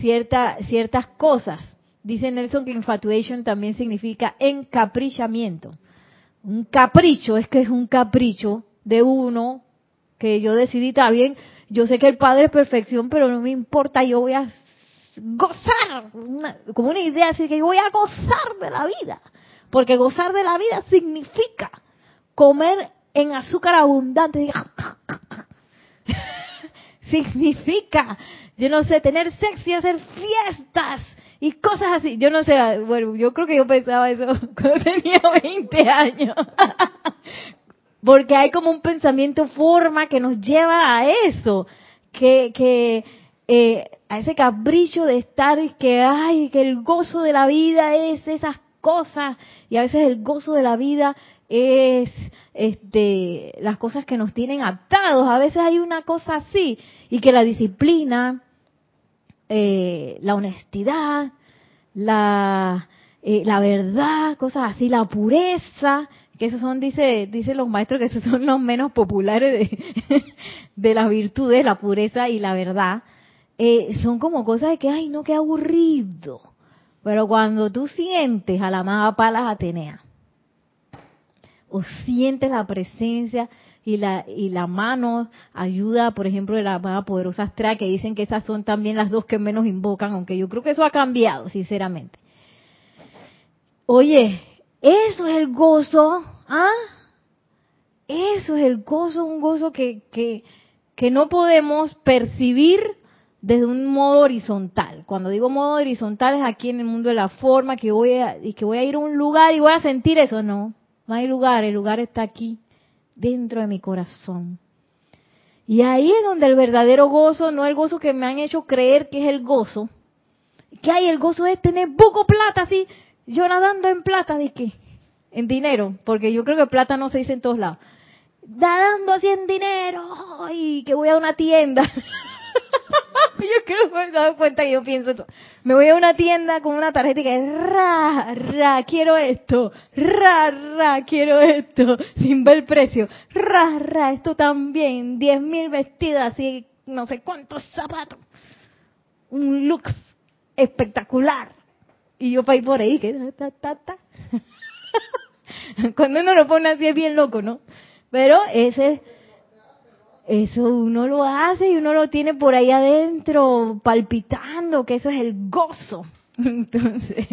cierta, ciertas cosas. Dice Nelson que infatuation también significa encaprichamiento. Un capricho, es que es un capricho de uno que yo decidí, está bien, yo sé que el Padre es perfección, pero no me importa, yo voy a gozar, como una idea así que yo voy a gozar de la vida porque gozar de la vida significa comer en azúcar abundante. significa, yo no sé, tener sexo y hacer fiestas y cosas así. Yo no sé, bueno, yo creo que yo pensaba eso cuando tenía 20 años. Porque hay como un pensamiento forma que nos lleva a eso, que, que eh, a ese capricho de estar y que, ay, que el gozo de la vida es esas cosas y a veces el gozo de la vida es este, las cosas que nos tienen atados. A veces hay una cosa así y que la disciplina, eh, la honestidad, la, eh, la verdad, cosas así, la pureza, que esos son, dice, dicen los maestros que esos son los menos populares de, de las virtudes, la pureza y la verdad, eh, son como cosas de que, ay, no, qué aburrido. Pero cuando tú sientes a la amada Palas Atenea, o sientes la presencia y la, y la mano ayuda, por ejemplo, de la amada poderosa astral, que dicen que esas son también las dos que menos invocan, aunque yo creo que eso ha cambiado, sinceramente. Oye, eso es el gozo, ¿ah? Eso es el gozo, un gozo que, que, que no podemos percibir desde un modo horizontal. Cuando digo modo horizontal es aquí en el mundo de la forma, que voy a, y que voy a ir a un lugar y voy a sentir eso. No, no hay lugar, el lugar está aquí, dentro de mi corazón. Y ahí es donde el verdadero gozo, no el gozo que me han hecho creer que es el gozo. Que hay el gozo es tener buco plata, así, yo nadando en plata, ¿de qué? En dinero, porque yo creo que plata no se dice en todos lados. Nadando así en dinero, y que voy a una tienda. yo creo que me he dado cuenta que yo pienso esto. Me voy a una tienda con una tarjeta y que ra, ra, quiero esto, ra, ra, quiero esto, sin ver el precio, ra, ra, esto también, diez mil vestidas y no sé cuántos zapatos. Un look espectacular. Y yo para ir por ahí, que ta, ta, ta. Cuando uno lo pone así es bien loco, ¿no? Pero ese eso uno lo hace y uno lo tiene por ahí adentro palpitando, que eso es el gozo. Entonces,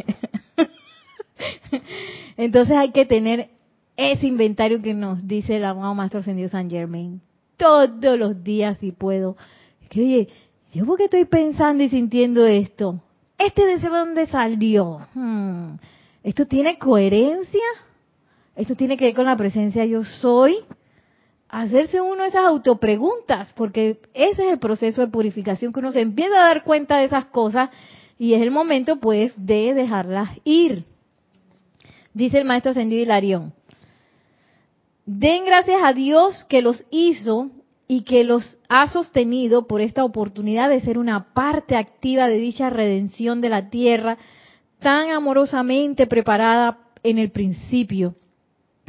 entonces hay que tener ese inventario que nos dice el amado Maestro Ascendido San Germain todos los días si puedo. Que oye, yo por qué estoy pensando y sintiendo esto. ¿Este deseo de dónde salió? Hmm, ¿Esto tiene coherencia? Esto tiene que ver con la presencia yo soy. Hacerse uno esas autopreguntas, porque ese es el proceso de purificación que uno se empieza a dar cuenta de esas cosas y es el momento pues de dejarlas ir. Dice el maestro ascendido Hilarión. Den gracias a Dios que los hizo y que los ha sostenido por esta oportunidad de ser una parte activa de dicha redención de la tierra tan amorosamente preparada en el principio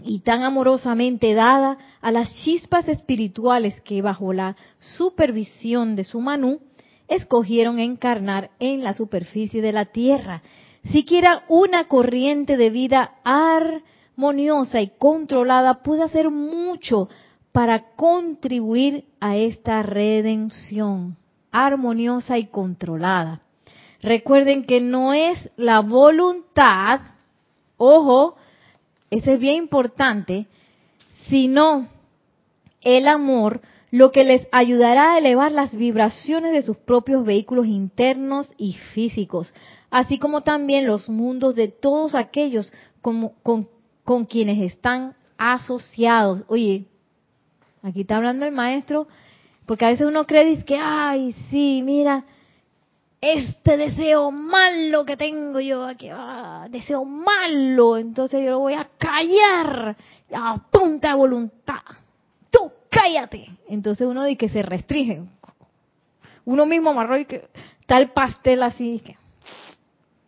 y tan amorosamente dada a las chispas espirituales que bajo la supervisión de su Manú escogieron encarnar en la superficie de la tierra. Siquiera una corriente de vida armoniosa y controlada puede hacer mucho para contribuir a esta redención armoniosa y controlada. Recuerden que no es la voluntad, ojo, eso es bien importante, sino el amor lo que les ayudará a elevar las vibraciones de sus propios vehículos internos y físicos, así como también los mundos de todos aquellos con, quienes están asociados. Oye, Aquí está hablando el maestro, porque a veces uno cree que, ay, sí, mira, este deseo malo que tengo yo aquí, ah, deseo malo, entonces yo lo voy a callar a punta de voluntad. Tú cállate. Entonces uno dice que se restringe. Uno mismo amarró y que el pastel así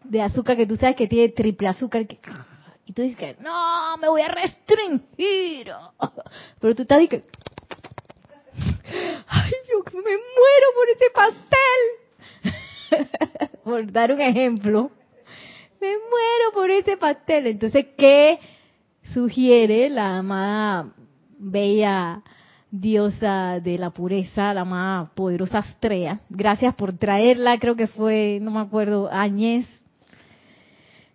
de azúcar que tú sabes que tiene triple azúcar. y tú dices que no, me voy a restringir. Pero tú estás diciendo ay, yo me muero por ese pastel. por dar un ejemplo, me muero por ese pastel. Entonces, ¿qué sugiere la amada bella diosa de la pureza, la amada poderosa Astrea? Gracias por traerla, creo que fue, no me acuerdo, Añez.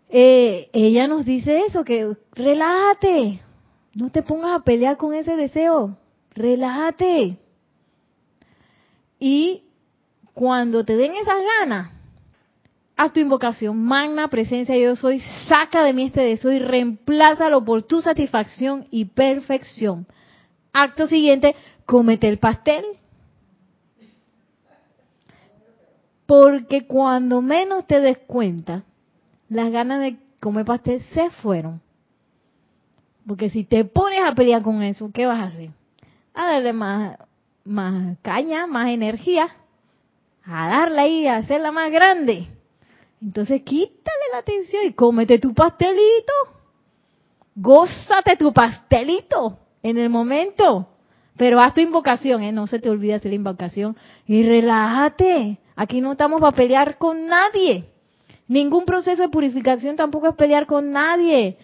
Eh, ella nos dice eso, que relájate, no te pongas a pelear con ese deseo, relájate. Y cuando te den esas ganas, haz tu invocación, magna presencia yo soy, saca de mí este deseo y reemplázalo por tu satisfacción y perfección. Acto siguiente, cómete el pastel. Porque cuando menos te des cuenta, las ganas de comer pastel se fueron. Porque si te pones a pelear con eso, ¿qué vas a hacer? A darle más más caña, más energía, a darla ahí, a hacerla más grande. Entonces quítale la atención y cómete tu pastelito. Gózate tu pastelito en el momento. Pero haz tu invocación, ¿eh? no se te olvide hacer la invocación. Y relájate. Aquí no estamos para pelear con nadie. Ningún proceso de purificación tampoco es pelear con nadie.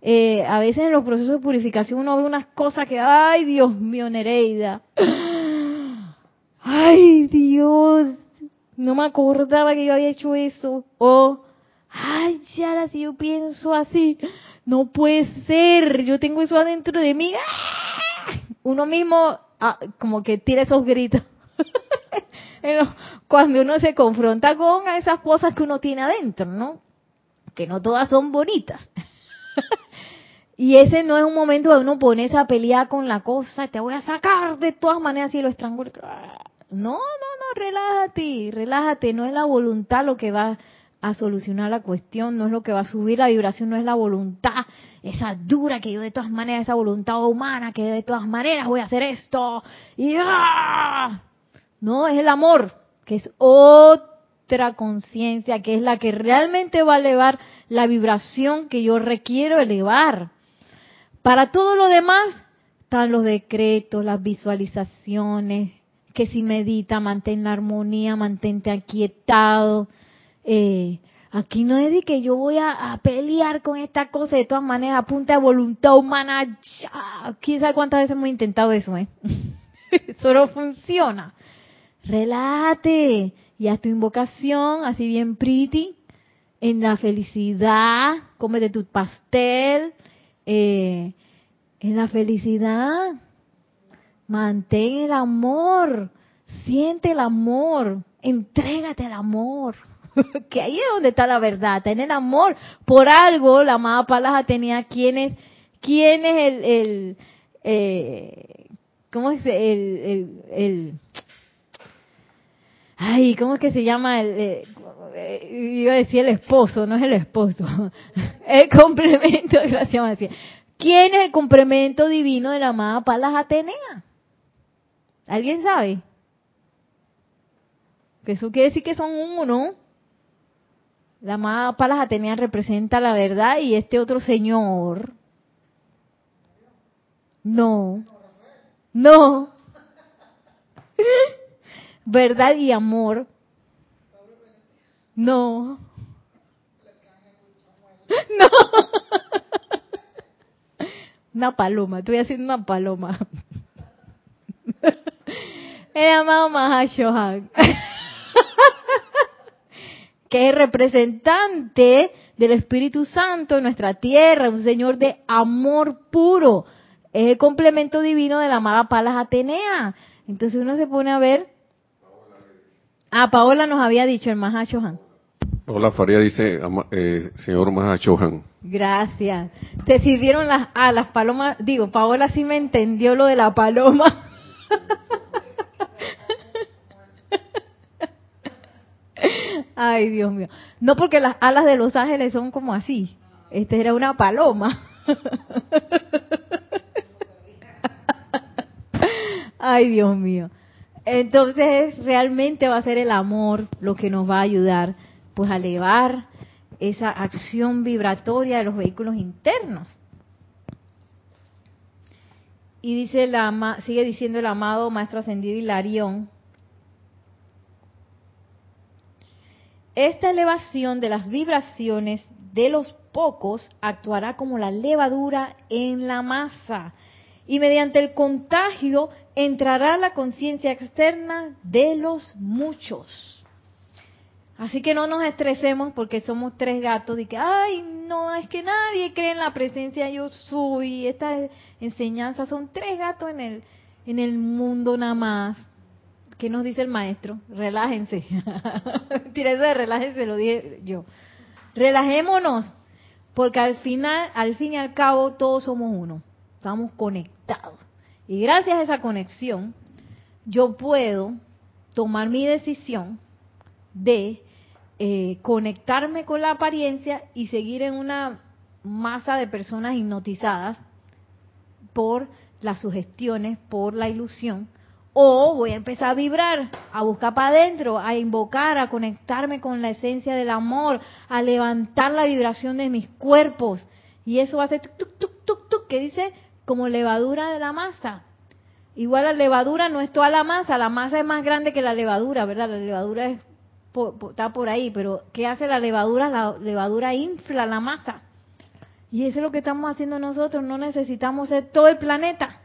Eh, a veces en los procesos de purificación uno ve unas cosas que, ay Dios mío, Nereida ay Dios, no me acordaba que yo había hecho eso. O, ay, ya si yo pienso así, no puede ser, yo tengo eso adentro de mí. ¡Ah! Uno mismo ah, como que tira esos gritos. Cuando uno se confronta con esas cosas que uno tiene adentro, ¿no? Que no todas son bonitas. y ese no es un momento de uno ponerse a pelear con la cosa, te voy a sacar de todas maneras y lo estrangulo. No, no, no, relájate, relájate, no es la voluntad lo que va a solucionar la cuestión, no es lo que va a subir la vibración, no es la voluntad, esa dura que yo de todas maneras, esa voluntad humana que de todas maneras voy a hacer esto, y ¡ah! no, es el amor, que es otra conciencia, que es la que realmente va a elevar la vibración que yo requiero elevar. Para todo lo demás están los decretos, las visualizaciones, que si medita, mantén la armonía, mantente aquietado. Eh, aquí no es de que yo voy a, pelear con esta cosa de todas maneras, a de voluntad humana. ¿Quién sabe cuántas veces hemos intentado eso? Eh? eso no funciona. Relájate y haz tu invocación, así bien pretty, en la felicidad, cómete tu pastel, eh, en la felicidad Mantén el amor, siente el amor, entrégate al amor. que ahí es donde está la verdad, tener amor. Por algo la amada Palaja tenía quienes ¿Quién es el, el eh, ¿cómo es el, el, el, ay, cómo es que se llama el, eh, eh, iba a decir el esposo, no es el esposo, el complemento, gracias María. ¿Quién es el complemento divino de la amada Palas Atenea? ¿Alguien sabe? Que eso quiere decir que son uno. La amada Palas Atenea representa la verdad y este otro señor. No. No. Verdad y amor. No. No. Una paloma, estoy haciendo una paloma. Amado Mahashohan. que es representante del Espíritu Santo en nuestra tierra, un Señor de amor puro. Es el complemento divino de la amada Palas Atenea. Entonces uno se pone a ver. Ah, Paola nos había dicho el Mahashohan. Paola Faría dice, eh, señor Mahashohan. Gracias. Te sirvieron las, ah, las palomas. Digo, Paola sí me entendió lo de la paloma. Ay, Dios mío. No porque las alas de los ángeles son como así. Este era una paloma. Ay, Dios mío. Entonces, realmente va a ser el amor lo que nos va a ayudar pues a elevar esa acción vibratoria de los vehículos internos. Y dice la, sigue diciendo el amado Maestro Ascendido Hilarión, esta elevación de las vibraciones de los pocos actuará como la levadura en la masa y mediante el contagio entrará la conciencia externa de los muchos. Así que no nos estresemos porque somos tres gatos y que, ay, no, es que nadie cree en la presencia yo soy. Estas enseñanzas son tres gatos en el, en el mundo nada más. ¿Qué nos dice el maestro? Relájense. Tira eso de relájense, lo dije yo. Relajémonos, porque al final, al fin y al cabo, todos somos uno. Estamos conectados. Y gracias a esa conexión, yo puedo tomar mi decisión de eh, conectarme con la apariencia y seguir en una masa de personas hipnotizadas por las sugestiones, por la ilusión, o voy a empezar a vibrar, a buscar para adentro, a invocar, a conectarme con la esencia del amor, a levantar la vibración de mis cuerpos. Y eso va a ser tuk, tuk, tuk, tuk, que dice como levadura de la masa. Igual la levadura no es toda la masa, la masa es más grande que la levadura, ¿verdad? La levadura es está por ahí, pero ¿qué hace la levadura? La levadura infla la masa. Y eso es lo que estamos haciendo nosotros, no necesitamos ser todo el planeta.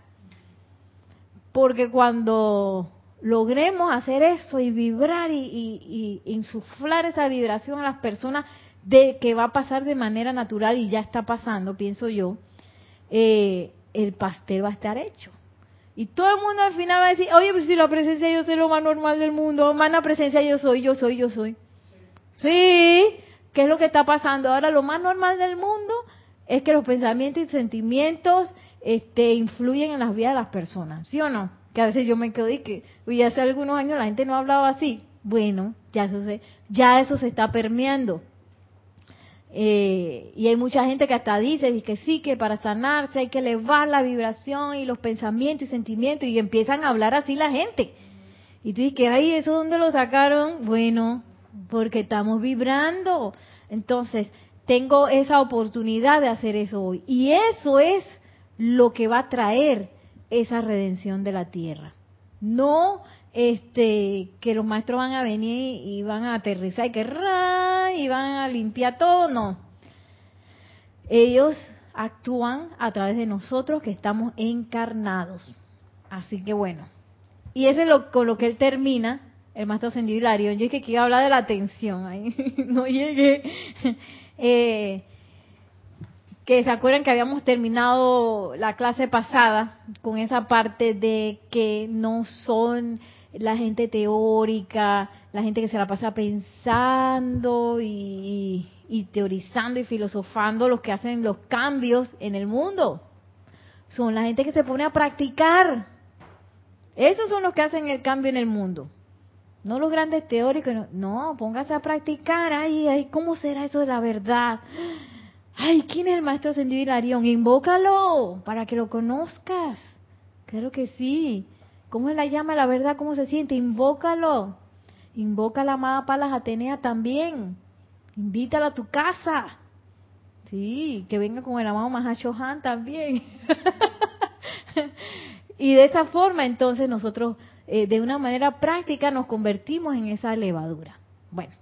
Porque cuando logremos hacer eso y vibrar y, insuflar esa vibración a las personas de que va a pasar de manera natural y ya está pasando, pienso yo, eh, el pastel va a estar hecho. Y todo el mundo al final va a decir, oye, pues si la presencia yo soy lo más normal del mundo, la presencia yo soy, yo soy, yo soy. Sí, ¿qué es lo que está pasando? Ahora lo más normal del mundo es que los pensamientos y sentimientos este, influyen en las vidas de las personas, ¿sí o no? Que a veces yo me quedo y que, uy, hace algunos años la gente no hablaba así. Bueno, ya eso se, ya eso se está permeando. Eh, y hay mucha gente que hasta dice que sí, que para sanarse hay que elevar la vibración y los pensamientos y sentimientos y empiezan a hablar así la gente. Y tú dices que, ay, ¿eso dónde lo sacaron? Bueno, porque estamos vibrando. Entonces, tengo esa oportunidad de hacer eso hoy. Y eso es lo que va a traer esa redención de la tierra. No este que los maestros van a venir y van a aterrizar y que y van a limpiar todo, no. Ellos actúan a través de nosotros que estamos encarnados. Así que bueno. Y eso es lo, con lo que él termina, el maestro ascendido Yo es que quiero hablar de la atención, ahí no llegué. Eh, que se acuerdan que habíamos terminado la clase pasada con esa parte de que no son la gente teórica, la gente que se la pasa pensando y, y teorizando y filosofando los que hacen los cambios en el mundo. Son la gente que se pone a practicar. Esos son los que hacen el cambio en el mundo. No los grandes teóricos, no, póngase a practicar. Ay, ay, ¿cómo será eso de la verdad? Ay, ¿quién es el maestro ascendido Hilarión? Invócalo para que lo conozcas. Claro que sí. ¿Cómo es la llama la verdad? ¿Cómo se siente? Invócalo. Invoca a la amada Palas Atenea también. Invítala a tu casa. Sí, que venga con el amado Mahashohan también. y de esa forma, entonces, nosotros, eh, de una manera práctica, nos convertimos en esa levadura. Bueno,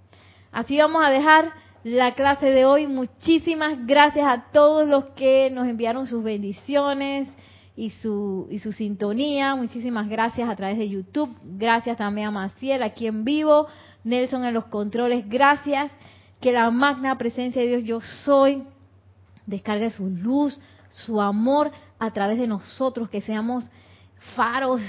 así vamos a dejar la clase de hoy. Muchísimas gracias a todos los que nos enviaron sus bendiciones y su, y su sintonía. Muchísimas gracias a través de YouTube. Gracias también a Maciel aquí en vivo. Nelson en los controles. Gracias que la magna presencia de Dios yo soy descargue su luz, su amor a través de nosotros, que seamos faros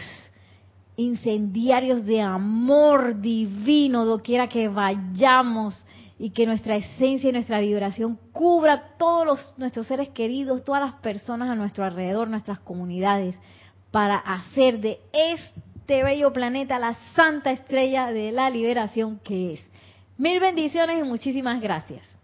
incendiarios de amor divino doquiera que vayamos y que nuestra esencia y nuestra vibración cubra todos los, nuestros seres queridos, todas las personas a nuestro alrededor, nuestras comunidades, para hacer de este bello planeta la santa estrella de la liberación que es. Mil bendiciones y muchísimas gracias.